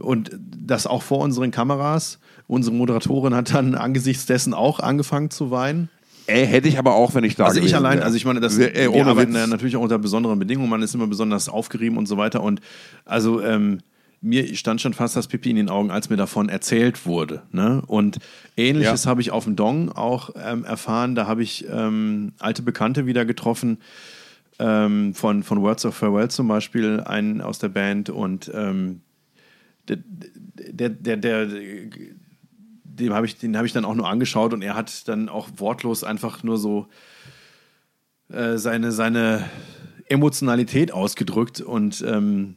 Und das auch vor unseren Kameras. Unsere Moderatorin hat dann angesichts dessen auch angefangen zu weinen. Ey, hätte ich aber auch, wenn ich da Also ich gewesen allein, wäre. also ich meine, das, Wir- ey, wir ohne arbeiten Witz. ja natürlich auch unter besonderen Bedingungen. Man ist immer besonders aufgerieben und so weiter. Und also ähm, mir stand schon fast das Pipi in den Augen, als mir davon erzählt wurde. Ne? Und ähnliches Ja. habe ich auf dem Dong auch ähm, erfahren. Da habe ich ähm, alte Bekannte wieder getroffen. Ähm, von, von Words of Farewell zum Beispiel, einen aus der Band. Und ähm, der, der, der, der, dem habe ich, den habe ich dann auch nur angeschaut und er hat dann auch wortlos einfach nur so äh, seine, seine Emotionalität ausgedrückt und ähm,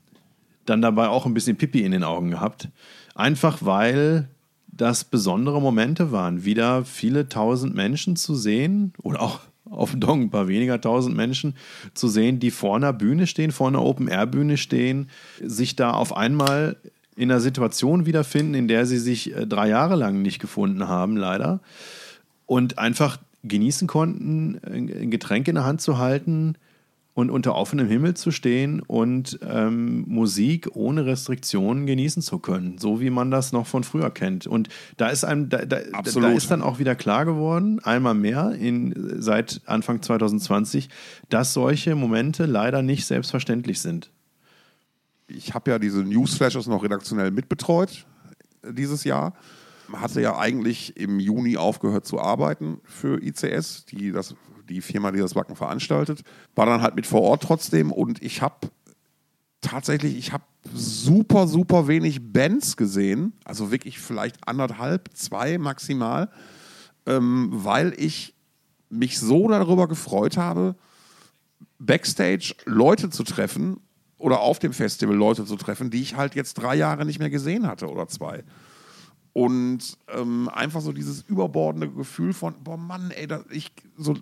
dann dabei auch ein bisschen Pipi in den Augen gehabt. Einfach weil das besondere Momente waren, wieder viele tausend Menschen zu sehen oder auch auf dem Dong ein paar weniger tausend Menschen zu sehen, die vor einer Bühne stehen, vor einer Open-Air-Bühne stehen, sich da auf einmal in einer Situation wiederfinden, in der sie sich äh, drei Jahre lang nicht gefunden haben, leider, und einfach genießen konnten, ein Getränk in der Hand zu halten und unter offenem Himmel zu stehen und ähm, Musik ohne Restriktionen genießen zu können, so wie man das noch von früher kennt. Und da ist einem, da, da, da ist dann auch wieder klar geworden, einmal mehr in, seit Anfang 2020, dass solche Momente leider nicht selbstverständlich sind. ich habe ja diese Newsflashes noch redaktionell mitbetreut äh, dieses Jahr. Hatte ja eigentlich im Juni aufgehört zu arbeiten für ICS, die, das, die Firma, die das Wacken veranstaltet. War dann halt mit vor Ort trotzdem und ich habe tatsächlich, ich habe super, super wenig Bands gesehen. Also wirklich vielleicht anderthalb, zwei maximal, ähm, weil ich mich so darüber gefreut habe, Backstage Leute zu treffen oder auf dem Festival Leute zu treffen, die ich halt jetzt drei Jahre nicht mehr gesehen hatte oder zwei. Und ähm, einfach so dieses überbordende Gefühl von, boah Mann, ey, ich so,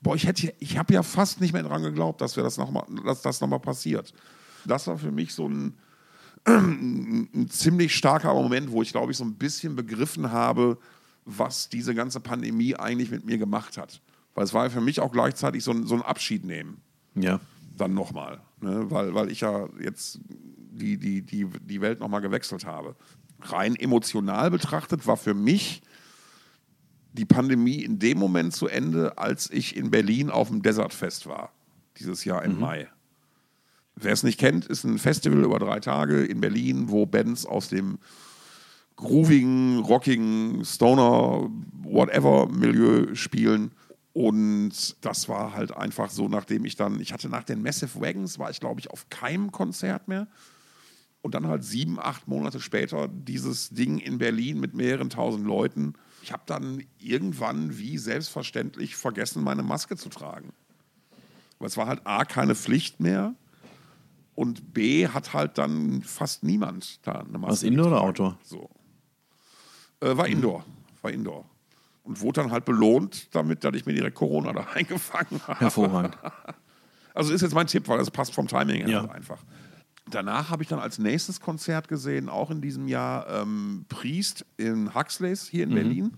boah, ich hätte, ich habe ja fast nicht mehr dran geglaubt, dass wir das noch mal, dass das nochmal passiert. Das war für mich so ein, ein ziemlich starker Moment, wo ich glaube ich so ein bisschen begriffen habe, was diese ganze Pandemie eigentlich mit mir gemacht hat. Weil es war ja für mich auch gleichzeitig so ein, so ein Abschied nehmen Ja. dann nochmal. Ne? Weil, weil ich ja jetzt die, die, die, die Welt nochmal gewechselt habe. Rein emotional betrachtet war für mich die Pandemie in dem Moment zu Ende, als ich in Berlin auf dem Desertfest war, dieses Jahr im Mai. Wer es nicht kennt, ist ein Festival über drei Tage in Berlin, wo Bands aus dem groovigen, rockigen, Stoner, whatever Milieu spielen. Und das war halt einfach so, nachdem ich dann, ich hatte nach den Massive Wagons, war ich glaube ich auf keinem Konzert mehr. Und dann halt sieben, acht Monate später dieses Ding in Berlin mit mehreren tausend Leuten. Ich habe dann irgendwann wie selbstverständlich vergessen, meine Maske zu tragen. Weil es war halt A, keine Pflicht mehr. Und B, hat halt dann fast niemand da eine Maske. Was, Indoor oder. Outdoor? So. Äh, war Indoor. War Indoor. Und wurde dann halt belohnt, damit, dass ich mir direkt Corona da eingefangen habe. Hervorragend. Also ist jetzt mein Tipp, weil das passt vom Timing her Ja. halt einfach. Danach habe ich dann als nächstes Konzert gesehen, auch in diesem Jahr, ähm, Priest in Huxleys hier Mhm. in Berlin.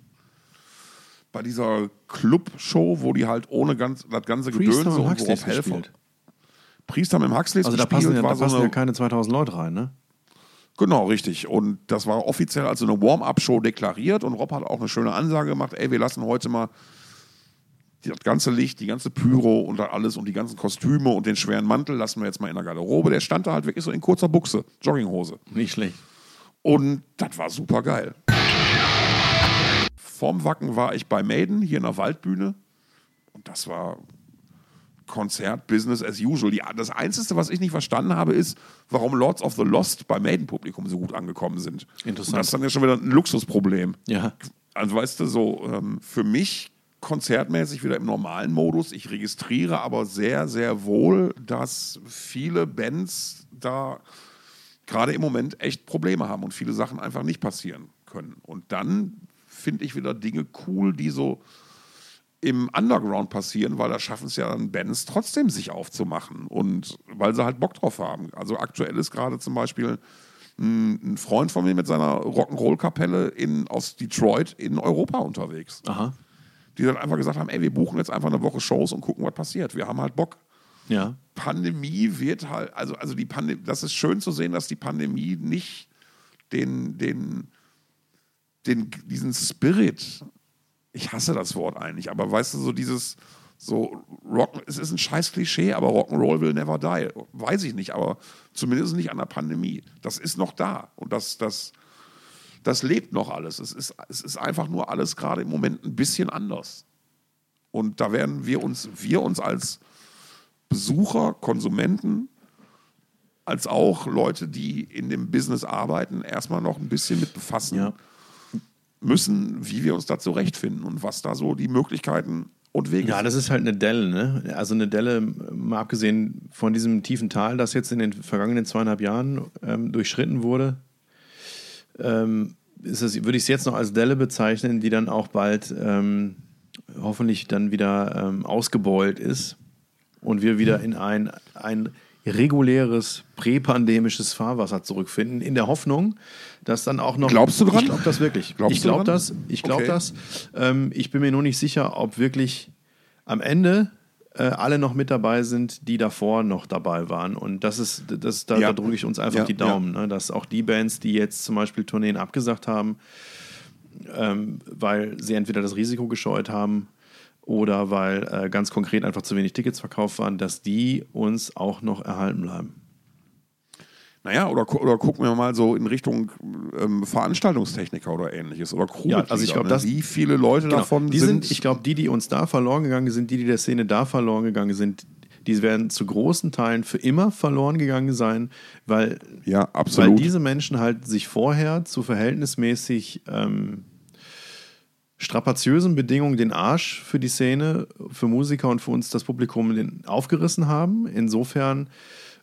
Bei dieser Club-Show, wo die halt ohne ganz, das ganze Gedöns und Huxleys worauf Helfer. gespielt. Priest haben im Huxleys Also da passen, ja, da so passen ja eine, keine 2000 Leute rein, ne? Genau, richtig. Und das war offiziell als so eine Warm-up-Show deklariert und Rob hat auch eine schöne Ansage gemacht, ey, wir lassen heute mal das ganze Licht, die ganze Pyro und alles und die ganzen Kostüme und den schweren Mantel lassen wir jetzt mal in der Garderobe. Der stand da halt wirklich so in kurzer Buchse, Jogginghose. Nicht schlecht. Und das war super geil. Vorm Wacken war ich bei Maiden hier in der Waldbühne und das war Konzert Business as usual. Die, das Einzige, was ich nicht verstanden habe, ist, warum Lords of the Lost beim Maiden-Publikum so gut angekommen sind. Interessant. Und das ist dann ja schon wieder ein Luxusproblem. Ja. Also weißt du, so ähm, für mich konzertmäßig wieder im normalen Modus. Ich registriere aber sehr, sehr wohl, dass viele Bands da gerade im Moment echt Probleme haben und viele Sachen einfach nicht passieren können. Und dann finde ich wieder Dinge cool, die so im Underground passieren, weil da schaffen es ja dann Bands trotzdem, sich aufzumachen und weil sie halt Bock drauf haben. Also aktuell ist gerade zum Beispiel ein, Freund von mir mit seiner Rock'n'Roll-Kapelle aus Detroit in Europa unterwegs. Aha. Die dann einfach gesagt haben, ey, wir buchen jetzt einfach eine Woche Shows und gucken, was passiert. Wir haben halt Bock. Ja. Pandemie wird halt, also, also die Pandemie, das ist schön zu sehen, dass die Pandemie nicht den, den, den, diesen Spirit, ich hasse das Wort eigentlich, aber weißt du, so dieses, so Rock, es ist ein scheiß Klischee, aber Rock'n'Roll will never die. Weiß ich nicht, aber zumindest nicht an der Pandemie. Das ist noch da und das, das, das lebt noch alles. Es ist, es ist einfach nur alles gerade im Moment ein bisschen anders. Und da werden wir uns, wir uns als Besucher, Konsumenten, als auch Leute, die in dem Business arbeiten, erstmal noch ein bisschen mit befassen Ja. müssen, wie wir uns da zurechtfinden und was da so die Möglichkeiten und Wege Ja, sind. das ist halt eine Delle, ne? Also eine Delle, mal abgesehen von diesem tiefen Tal, das jetzt in den vergangenen zweieinhalb Jahren ähm, durchschritten wurde, ähm, ist es, würde ich es jetzt noch als Delle bezeichnen, die dann auch bald ähm, hoffentlich dann wieder ähm, ausgebeult ist und wir wieder in ein, ein reguläres präpandemisches Fahrwasser zurückfinden, in der Hoffnung, dass dann auch noch. Glaubst du dran? Ich glaube das wirklich. Glaubst ich glaube das. Ich glaube Okay. das. Ähm, ich bin mir nur nicht sicher, ob wirklich am Ende äh, alle noch mit dabei sind, die davor noch dabei waren. Und das ist, das, da, Ja. da drücke ich uns einfach Ja, die Daumen, ne? dass auch die Bands, die jetzt zum Beispiel Tourneen abgesagt haben, ähm, weil sie entweder das Risiko gescheut haben oder weil äh, ganz konkret einfach zu wenig Tickets verkauft waren, dass die uns auch noch erhalten bleiben. Naja, oder, oder gucken wir mal so in Richtung ähm, Veranstaltungstechniker oder ähnliches oder Crew. Ja, also ich glaub, das- Wie viele Leute Genau. davon die sind, ich glaube, die, die uns da verloren gegangen sind, die, die der Szene da verloren gegangen sind, die werden zu großen Teilen für immer verloren gegangen sein, weil, ja, weil diese Menschen halt sich vorher zu verhältnismäßig ähm, strapaziösen Bedingungen den Arsch für die Szene, für Musiker und für uns das Publikum aufgerissen haben. Insofern,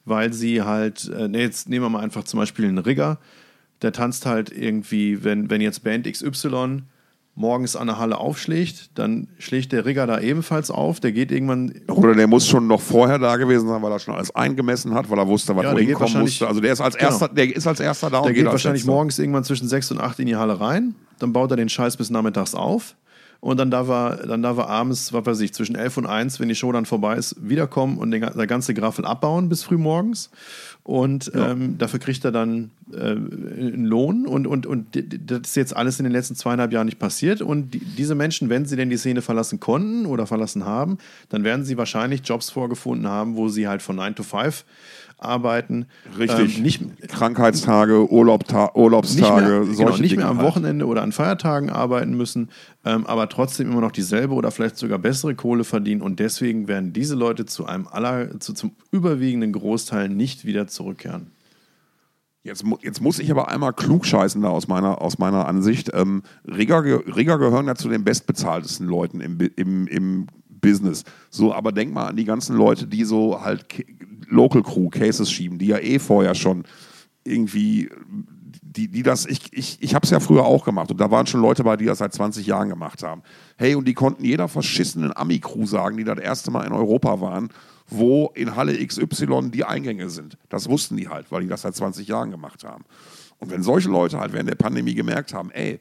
weil sie halt, äh, nee, jetzt nehmen wir mal einfach zum Beispiel einen Rigger, der tanzt halt irgendwie, wenn, wenn jetzt Band XY morgens an der Halle aufschlägt, dann schlägt der Rigger da ebenfalls auf, der geht irgendwann Oder der muss schon noch vorher da gewesen sein, weil er schon alles eingemessen hat, weil er wusste, was Ja, wohin geht kommen musste. Also der ist als Genau. erster, der ist als erster da und Der geht als wahrscheinlich morgens irgendwann zwischen 6 und 8 in die Halle rein, dann baut er den Scheiß bis nachmittags auf Und dann darf er, dann darf er abends, was weiß ich, zwischen 11 und 1, wenn die Show dann vorbei ist, wiederkommen und den, der ganze Graffel abbauen bis früh morgens. Und Ja. ähm, dafür kriegt er dann äh, einen Lohn. Und, und, und das ist jetzt alles in den letzten zweieinhalb Jahren nicht passiert. Und die, diese Menschen, wenn sie denn die Szene verlassen konnten oder verlassen haben, dann werden sie wahrscheinlich Jobs vorgefunden haben, wo sie halt von 9 to 5 arbeiten. Richtig. Ähm, nicht, Krankheitstage, Urlaubta Urlaubstage, nicht mehr, solche genau, nicht mehr am halt. Wochenende oder an Feiertagen arbeiten müssen, ähm, aber trotzdem immer noch dieselbe oder vielleicht sogar bessere Kohle verdienen und deswegen werden diese Leute zu einem aller, zu, zum überwiegenden Großteil nicht wieder zurückkehren. Jetzt, jetzt muss ich aber einmal klugscheißen da aus meiner, aus meiner Ansicht. Ähm, Rigger, ge- Rigger gehören ja zu den bestbezahltesten Leuten im, im, im Business. So, aber denk mal an die ganzen Leute, die so halt Local Crew Cases schieben, die ja eh vorher schon irgendwie, die, die das, ich, ich, ich habe es ja früher auch gemacht und da waren schon Leute bei, die das seit 20 Jahren gemacht haben. Hey, und die konnten jeder verschissenen Ami-Crew sagen, die das erste Mal in Europa waren, wo in Halle XY die Eingänge sind. Das wussten die halt, weil die das seit 20 Jahren gemacht haben. Und wenn solche Leute halt während der Pandemie gemerkt haben, ey,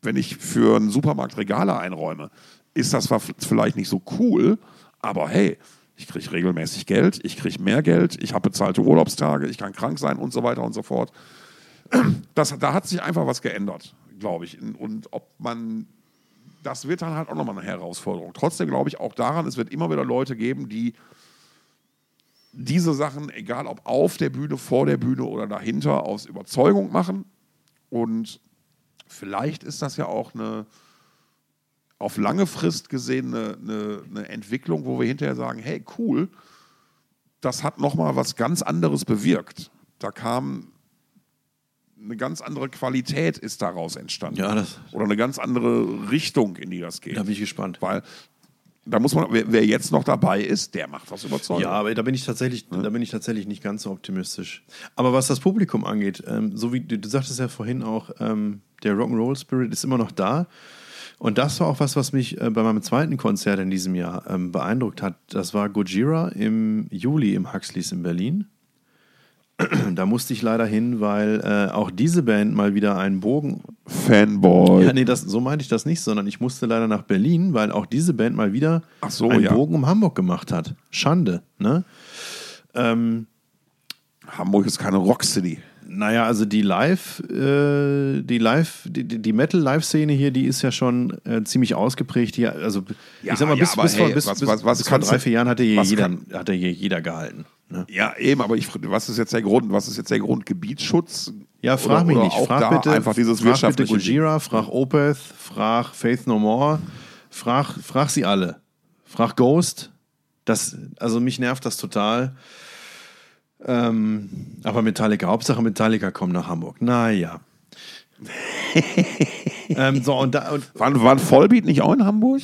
wenn ich für einen Supermarkt Regale einräume, ist das vielleicht nicht so cool, aber hey, ich kriege regelmäßig Geld, ich kriege mehr Geld, ich habe bezahlte Urlaubstage, ich kann krank sein und so weiter und so fort. Das, da hat sich einfach was geändert, glaube ich. Und ob man, das wird dann halt auch nochmal eine Herausforderung. Trotzdem glaube ich auch daran, es wird immer wieder Leute geben, die diese Sachen, egal ob auf der Bühne, vor der Bühne oder dahinter, aus Überzeugung machen. Und vielleicht ist das ja auch eine auf lange Frist gesehen eine, eine, eine Entwicklung, wo wir hinterher sagen, hey, cool, das hat nochmal was ganz anderes bewirkt. Da kam eine ganz andere Qualität ist daraus entstanden. Ja, Oder eine ganz andere Richtung, in die das geht. Da bin ich gespannt. Weil da muss man, wer, wer jetzt noch dabei ist, der macht das überzeugend. Ja, aber da bin ich tatsächlich, da bin ich tatsächlich nicht ganz so optimistisch. Aber was das Publikum angeht, ähm, so wie du, du sagtest ja vorhin auch, ähm, der Rock'n'Roll Spirit ist immer noch da. Und das war auch was, was mich äh, bei meinem zweiten Konzert in diesem Jahr ähm, beeindruckt hat. Das war Gojira im Juli im Huxleys in Berlin. da musste ich leider hin, weil äh, auch diese Band mal wieder einen Bogen Fanboy. ja, nee, das, so meinte ich das nicht, sondern ich musste leider nach Berlin, weil auch diese Band mal wieder so, einen ja. Bogen um Hamburg gemacht hat. Schande, ne? Ähm, Hamburg ist keine Rockcity. Naja, also die Live, äh, die Live, die, die Metal-Live-Szene hier, die ist ja schon äh, ziemlich ausgeprägt hier. Also Ja, ich sag mal, ja, bis, aber bis, vor, hey, bis, was- was- was bis vor drei, vier Jahren hatte hier was jeder, kann- hatte hier jeder gehalten. Ne? Ja, eben, aber ich, was ist jetzt der Grund? Was ist jetzt der Grund? Gebietsschutz? Ja, frag Oder- mich oder nicht. Frag bitte, einfach dieses frag bitte. Gojira, frag Opeth, frag Faith No More, frag, frag sie alle. Frag Ghost. Das, also mich nervt das total. Ähm, aber Metallica, Hauptsache Metallica kommen nach Hamburg. Naja. ähm, so, und, da, und War, war Vollbeat nicht auch in Hamburg?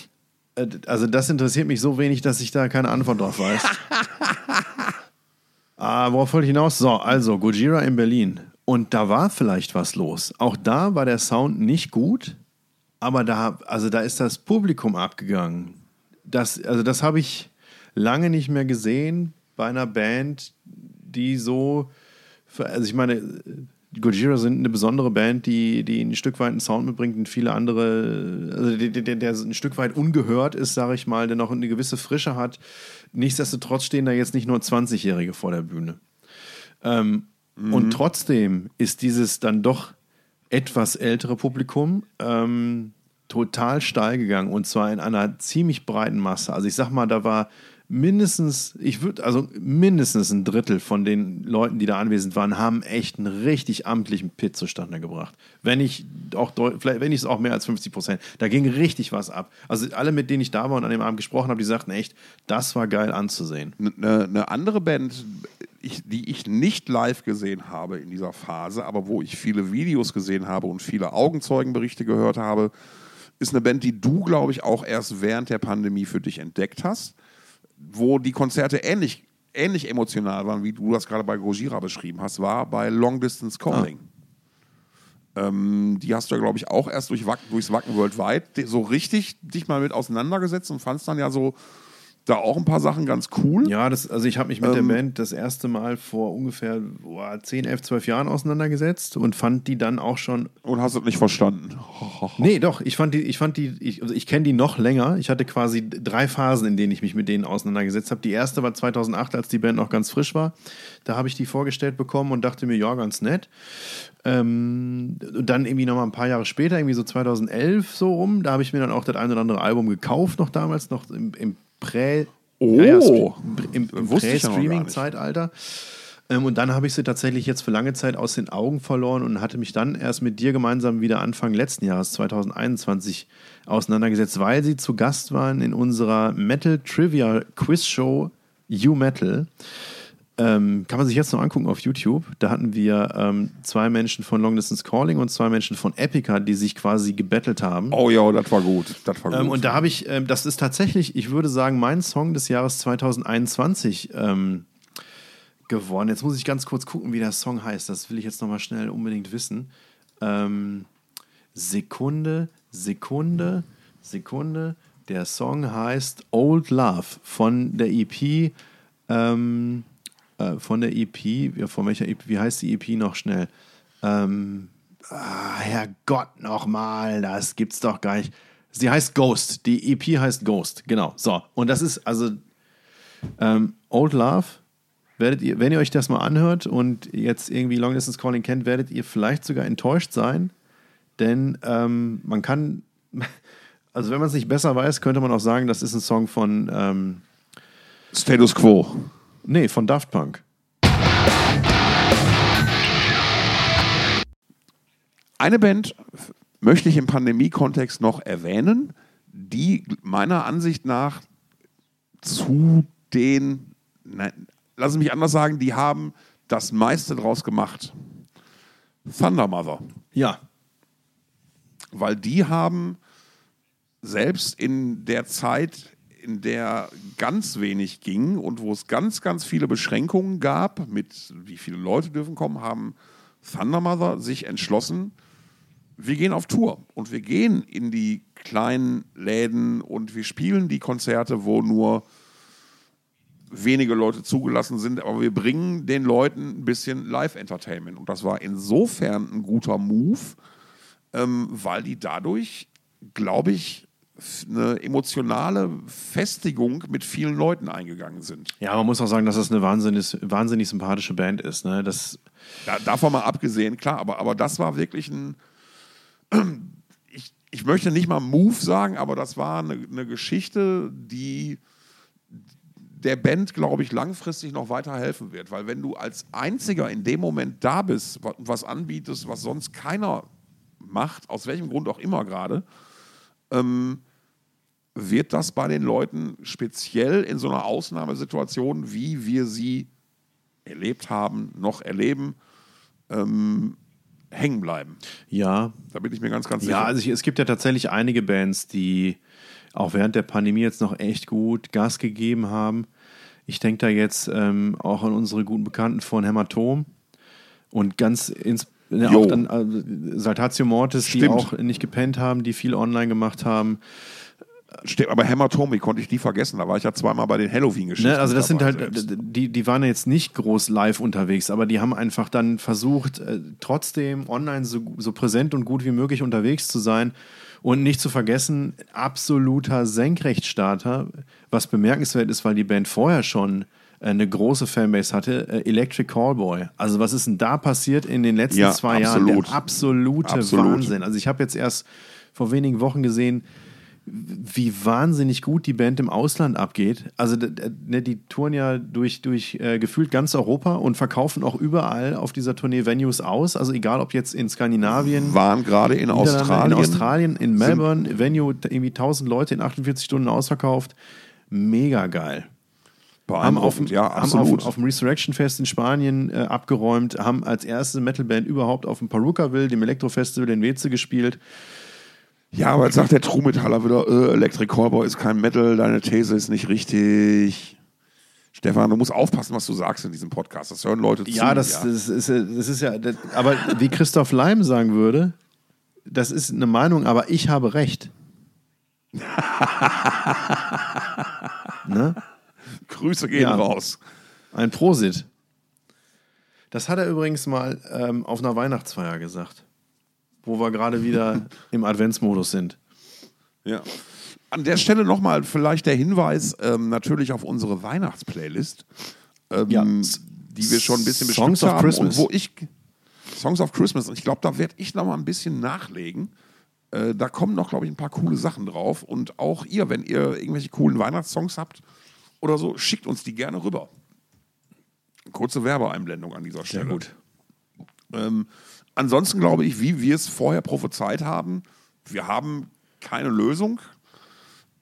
äh, also das interessiert mich so wenig, dass ich da keine Antwort drauf weiß. ah, worauf wollte ich hinaus? So, also Gojira in Berlin. Und da war vielleicht was los. Auch da war der Sound nicht gut, aber da, also da ist das Publikum abgegangen. Das, also das habe ich lange nicht mehr gesehen bei einer Band, die so, also ich meine, Gojira sind eine besondere Band, die, die ein Stück weit einen Sound mitbringt und viele andere, also der, der, der ein Stück weit ungehört ist, sage ich mal, der noch eine gewisse Frische hat. Nichtsdestotrotz stehen da jetzt nicht nur 20-Jährige vor der Bühne. Ähm, Und trotzdem ist dieses dann doch etwas ältere Publikum ähm, total steil gegangen und zwar in einer ziemlich breiten Masse. Also ich sag mal, da war mindestens, ich würde, also mindestens ein Drittel von den Leuten, die da anwesend waren, haben echt einen richtig amtlichen Pit zustande gebracht. Wenn ich auch, vielleicht, wenn nicht es auch mehr als 50 Prozent. Da ging richtig was ab. Also alle, mit denen ich da war und an dem Abend gesprochen habe, die sagten echt, das war geil anzusehen. Eine, eine andere Band, ich, die ich nicht live gesehen habe in dieser Phase, aber wo ich viele Videos gesehen habe und viele Augenzeugenberichte gehört habe, ist eine Band, die du, glaube ich, auch erst während der Pandemie für dich entdeckt hast, wo die Konzerte ähnlich, ähnlich emotional waren, wie du das gerade bei Gojira beschrieben hast, war bei Long Distance Calling. Ähm, die hast du ja, glaube ich, auch erst durch Wacken, durchs Wacken Worldwide so richtig dich mal mit auseinandergesetzt und fandst dann ja so, da auch ein paar Sachen ganz cool. Ja, das, also ich habe mich mit Ähm. der Band das erste Mal vor ungefähr boah, 10, 11, 12 Jahren auseinandergesetzt und fand die dann auch schon. Und hast es nicht verstanden. Nee, doch, ich fand die, ich fand die, ich, also ich kenne die noch länger. Ich hatte quasi drei Phasen, in denen ich mich mit denen auseinandergesetzt habe. Die erste war 2008, als die Band noch ganz frisch war. Da habe ich die vorgestellt bekommen und dachte mir, ja, ganz nett. Ähm, dann irgendwie noch mal ein paar Jahre später, irgendwie so 2011 so rum, da habe ich mir dann auch das ein oder andere Album gekauft, noch damals, noch im, im Prä- Oh. Im, im. Prä-Streaming-Zeitalter. Ähm, und dann habe ich sie tatsächlich jetzt für lange Zeit aus den Augen verloren und hatte mich dann erst mit dir gemeinsam wieder Anfang letzten Jahres, 2021, auseinandergesetzt, weil sie zu Gast waren in unserer Metal Trivia Quiz Show You Metal. Ähm, kann man sich jetzt noch angucken auf YouTube. Da hatten wir ähm, zwei Menschen von Long Distance Calling und zwei Menschen von Epica, die sich quasi gebettelt haben. Oh ja, das war gut. Das war gut. Ähm, und da habe ich, ähm, das ist tatsächlich, ich würde sagen, mein Song des Jahres 2021 ähm, geworden. Jetzt muss ich ganz kurz gucken, wie der Song heißt. Das will ich jetzt nochmal schnell unbedingt wissen. Ähm, Sekunde, Sekunde, Sekunde. Der Song heißt Old Love von der EP. Ähm, äh, von der EP, ja, von welcher EP, wie heißt die EP noch schnell? Ähm, ah, Herrgott nochmal, das gibt's doch gar nicht. Sie heißt Ghost, die EP heißt Ghost, genau. So, und das ist also ähm, Old Love. Werdet ihr, wenn ihr euch das mal anhört und jetzt irgendwie Long Distance Calling kennt, werdet ihr vielleicht sogar enttäuscht sein, denn ähm, man kann, also wenn man es nicht besser weiß, könnte man auch sagen, das ist ein Song von, ähm, Status Quo. Nee, von Daft Punk. Eine Band möchte ich im Pandemie-Kontext noch erwähnen, die meiner Ansicht nach zu den, nein, lass es mich anders sagen, die haben das meiste draus gemacht. Thunder Mother. Ja, weil die haben selbst in der Zeit, in der ganz wenig ging und wo es ganz, ganz viele Beschränkungen gab, mit wie viele Leute dürfen kommen, haben Thunder Mother sich entschlossen, wir gehen auf Tour und wir gehen in die kleinen Läden und wir spielen die Konzerte, wo nur wenige Leute zugelassen sind, aber wir bringen den Leuten ein bisschen Live-Entertainment. Und das war insofern ein guter Move, ähm, weil die dadurch, glaube ich, eine emotionale Festigung mit vielen Leuten eingegangen sind. ja, man muss auch sagen, dass das eine wahnsinnig, wahnsinnig sympathische Band ist. Ne? Das, Da, davon mal abgesehen, klar, aber, aber das war wirklich ein. Ich, ich möchte nicht mal Move sagen, aber das war eine, eine Geschichte, die der Band, glaube ich, langfristig noch weiterhelfen wird. Weil wenn du als einziger in dem Moment da bist, wa- was anbietest, was sonst keiner macht, aus welchem Grund auch immer gerade, ähm, wird das bei den Leuten speziell in so einer Ausnahmesituation, wie wir sie erlebt haben, noch erleben, ähm, hängen bleiben. ja, Da bin ich mir ganz, ganz sicher. Ja, also ich, es gibt ja tatsächlich einige Bands, die auch während der Pandemie jetzt noch echt gut Gas gegeben haben. Ich denke da jetzt ähm, auch an unsere guten Bekannten von Hämatom und ganz ins, ja, Jo. auch dann äh, Saltatio Mortis, die Stimmt. auch nicht gepennt haben, die viel online gemacht haben. Stimmt, aber Hämatom, wie konnte ich die vergessen? Da war ich ja zweimal bei den Halloween-Geschichten. Ne, also das sind halt, selbst. die, die waren ja jetzt nicht groß live unterwegs, aber die haben einfach dann versucht, äh, trotzdem online so, so präsent und gut wie möglich unterwegs zu sein. Und nicht zu vergessen, absoluter Senkrechtstarter, was bemerkenswert ist, weil die Band vorher schon äh, eine große Fanbase hatte, äh, Electric Callboy. Also was ist denn da passiert in den letzten Ja, zwei absolut. Jahren? Der absolute Absolut. Wahnsinn. Also ich habe jetzt erst vor wenigen Wochen gesehen, wie wahnsinnig gut die Band im Ausland abgeht. Also ne, die touren ja durch, durch äh, gefühlt ganz Europa und verkaufen auch überall auf dieser Tournee Venues aus. Also egal ob jetzt in Skandinavien, waren gerade in Australien. in Australien, in Melbourne, Venue irgendwie 1000 Leute in 48 Stunden ausverkauft. Mega geil. Haben auf, dem- ja, haben absolut. auf, auf dem Resurrection Fest in Spanien äh, abgeräumt, haben als erste Metalband überhaupt auf dem Perukaville, dem Elektrofestival in Weze gespielt. ja, aber jetzt sagt der True-Metaller wieder, äh, Electric Callboy ist kein Metal, deine These ist nicht richtig. Stefan, du musst aufpassen, was du sagst in diesem Podcast. Das hören Leute zu. Ja, das, Das, ist, das ist ja, das, aber wie Christoph Leim sagen würde, das ist eine Meinung, aber ich habe recht. Ne? Grüße gehen Ja. raus. Ein Prosit. Das hat er übrigens mal ähm, auf einer Weihnachtsfeier gesagt, wo wir gerade wieder im Adventsmodus sind. Ja. An der Stelle nochmal vielleicht der Hinweis ähm, natürlich auf unsere Weihnachtsplaylist, ähm, Ja. die wir schon ein bisschen Songs bestückt of haben Christmas. und wo ich Songs of Christmas. Und ich glaube, da werde ich noch mal ein bisschen nachlegen. Äh, da kommen noch, glaube ich, ein paar coole Sachen drauf. Und auch ihr, wenn ihr irgendwelche coolen Weihnachtssongs habt oder so, schickt uns die gerne rüber. Kurze Werbeeinblendung an dieser Stelle. gut. Ähm, ansonsten glaube ich, wie wir es vorher prophezeit haben, wir haben keine Lösung.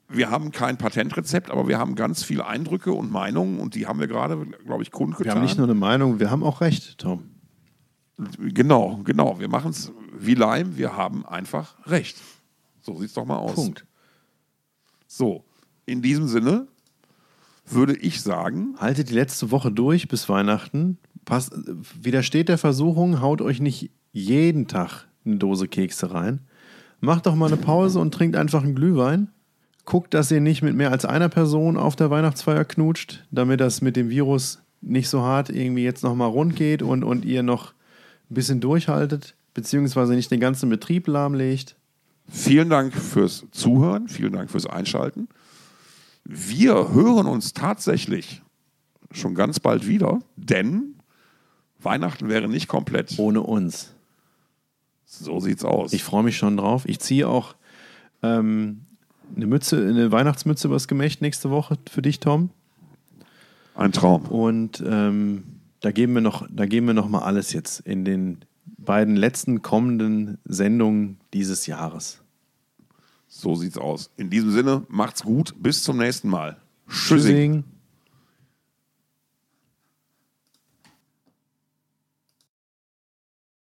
Wir haben kein Patentrezept, aber wir haben ganz viele Eindrücke und Meinungen und die haben wir gerade, glaube ich, kundgetan. Wir haben nicht nur eine Meinung, wir haben auch recht, Tom. Genau, genau. Wir machen es wie Leim, wir haben einfach recht. So sieht es doch mal aus. Punkt. So, in diesem Sinne würde ich sagen, Haltet die letzte Woche durch bis Weihnachten. Passt, widersteht der Versuchung, haut euch nicht jeden Tag eine Dose Kekse rein. Macht doch mal eine Pause und trinkt einfach einen Glühwein. Guckt, dass ihr nicht mit mehr als einer Person auf der Weihnachtsfeier knutscht, damit das mit dem Virus nicht so hart irgendwie jetzt nochmal rund geht und, und ihr noch ein bisschen durchhaltet, beziehungsweise nicht den ganzen Betrieb lahmlegt. vielen Dank fürs Zuhören, vielen Dank fürs Einschalten. Wir hören uns tatsächlich schon ganz bald wieder, denn Weihnachten wäre nicht komplett. Ohne uns. So sieht's aus. Ich freue mich schon drauf. Ich ziehe auch ähm, eine Mütze, eine Weihnachtsmütze übers Gemächt nächste Woche für dich, Tom. Ein Traum. Und ähm, da geben wir noch, da geben wir noch mal alles jetzt in den beiden letzten kommenden Sendungen dieses Jahres. So sieht's aus. In diesem Sinne, macht's gut. Bis zum nächsten Mal. Tschüssing. Tschüssing.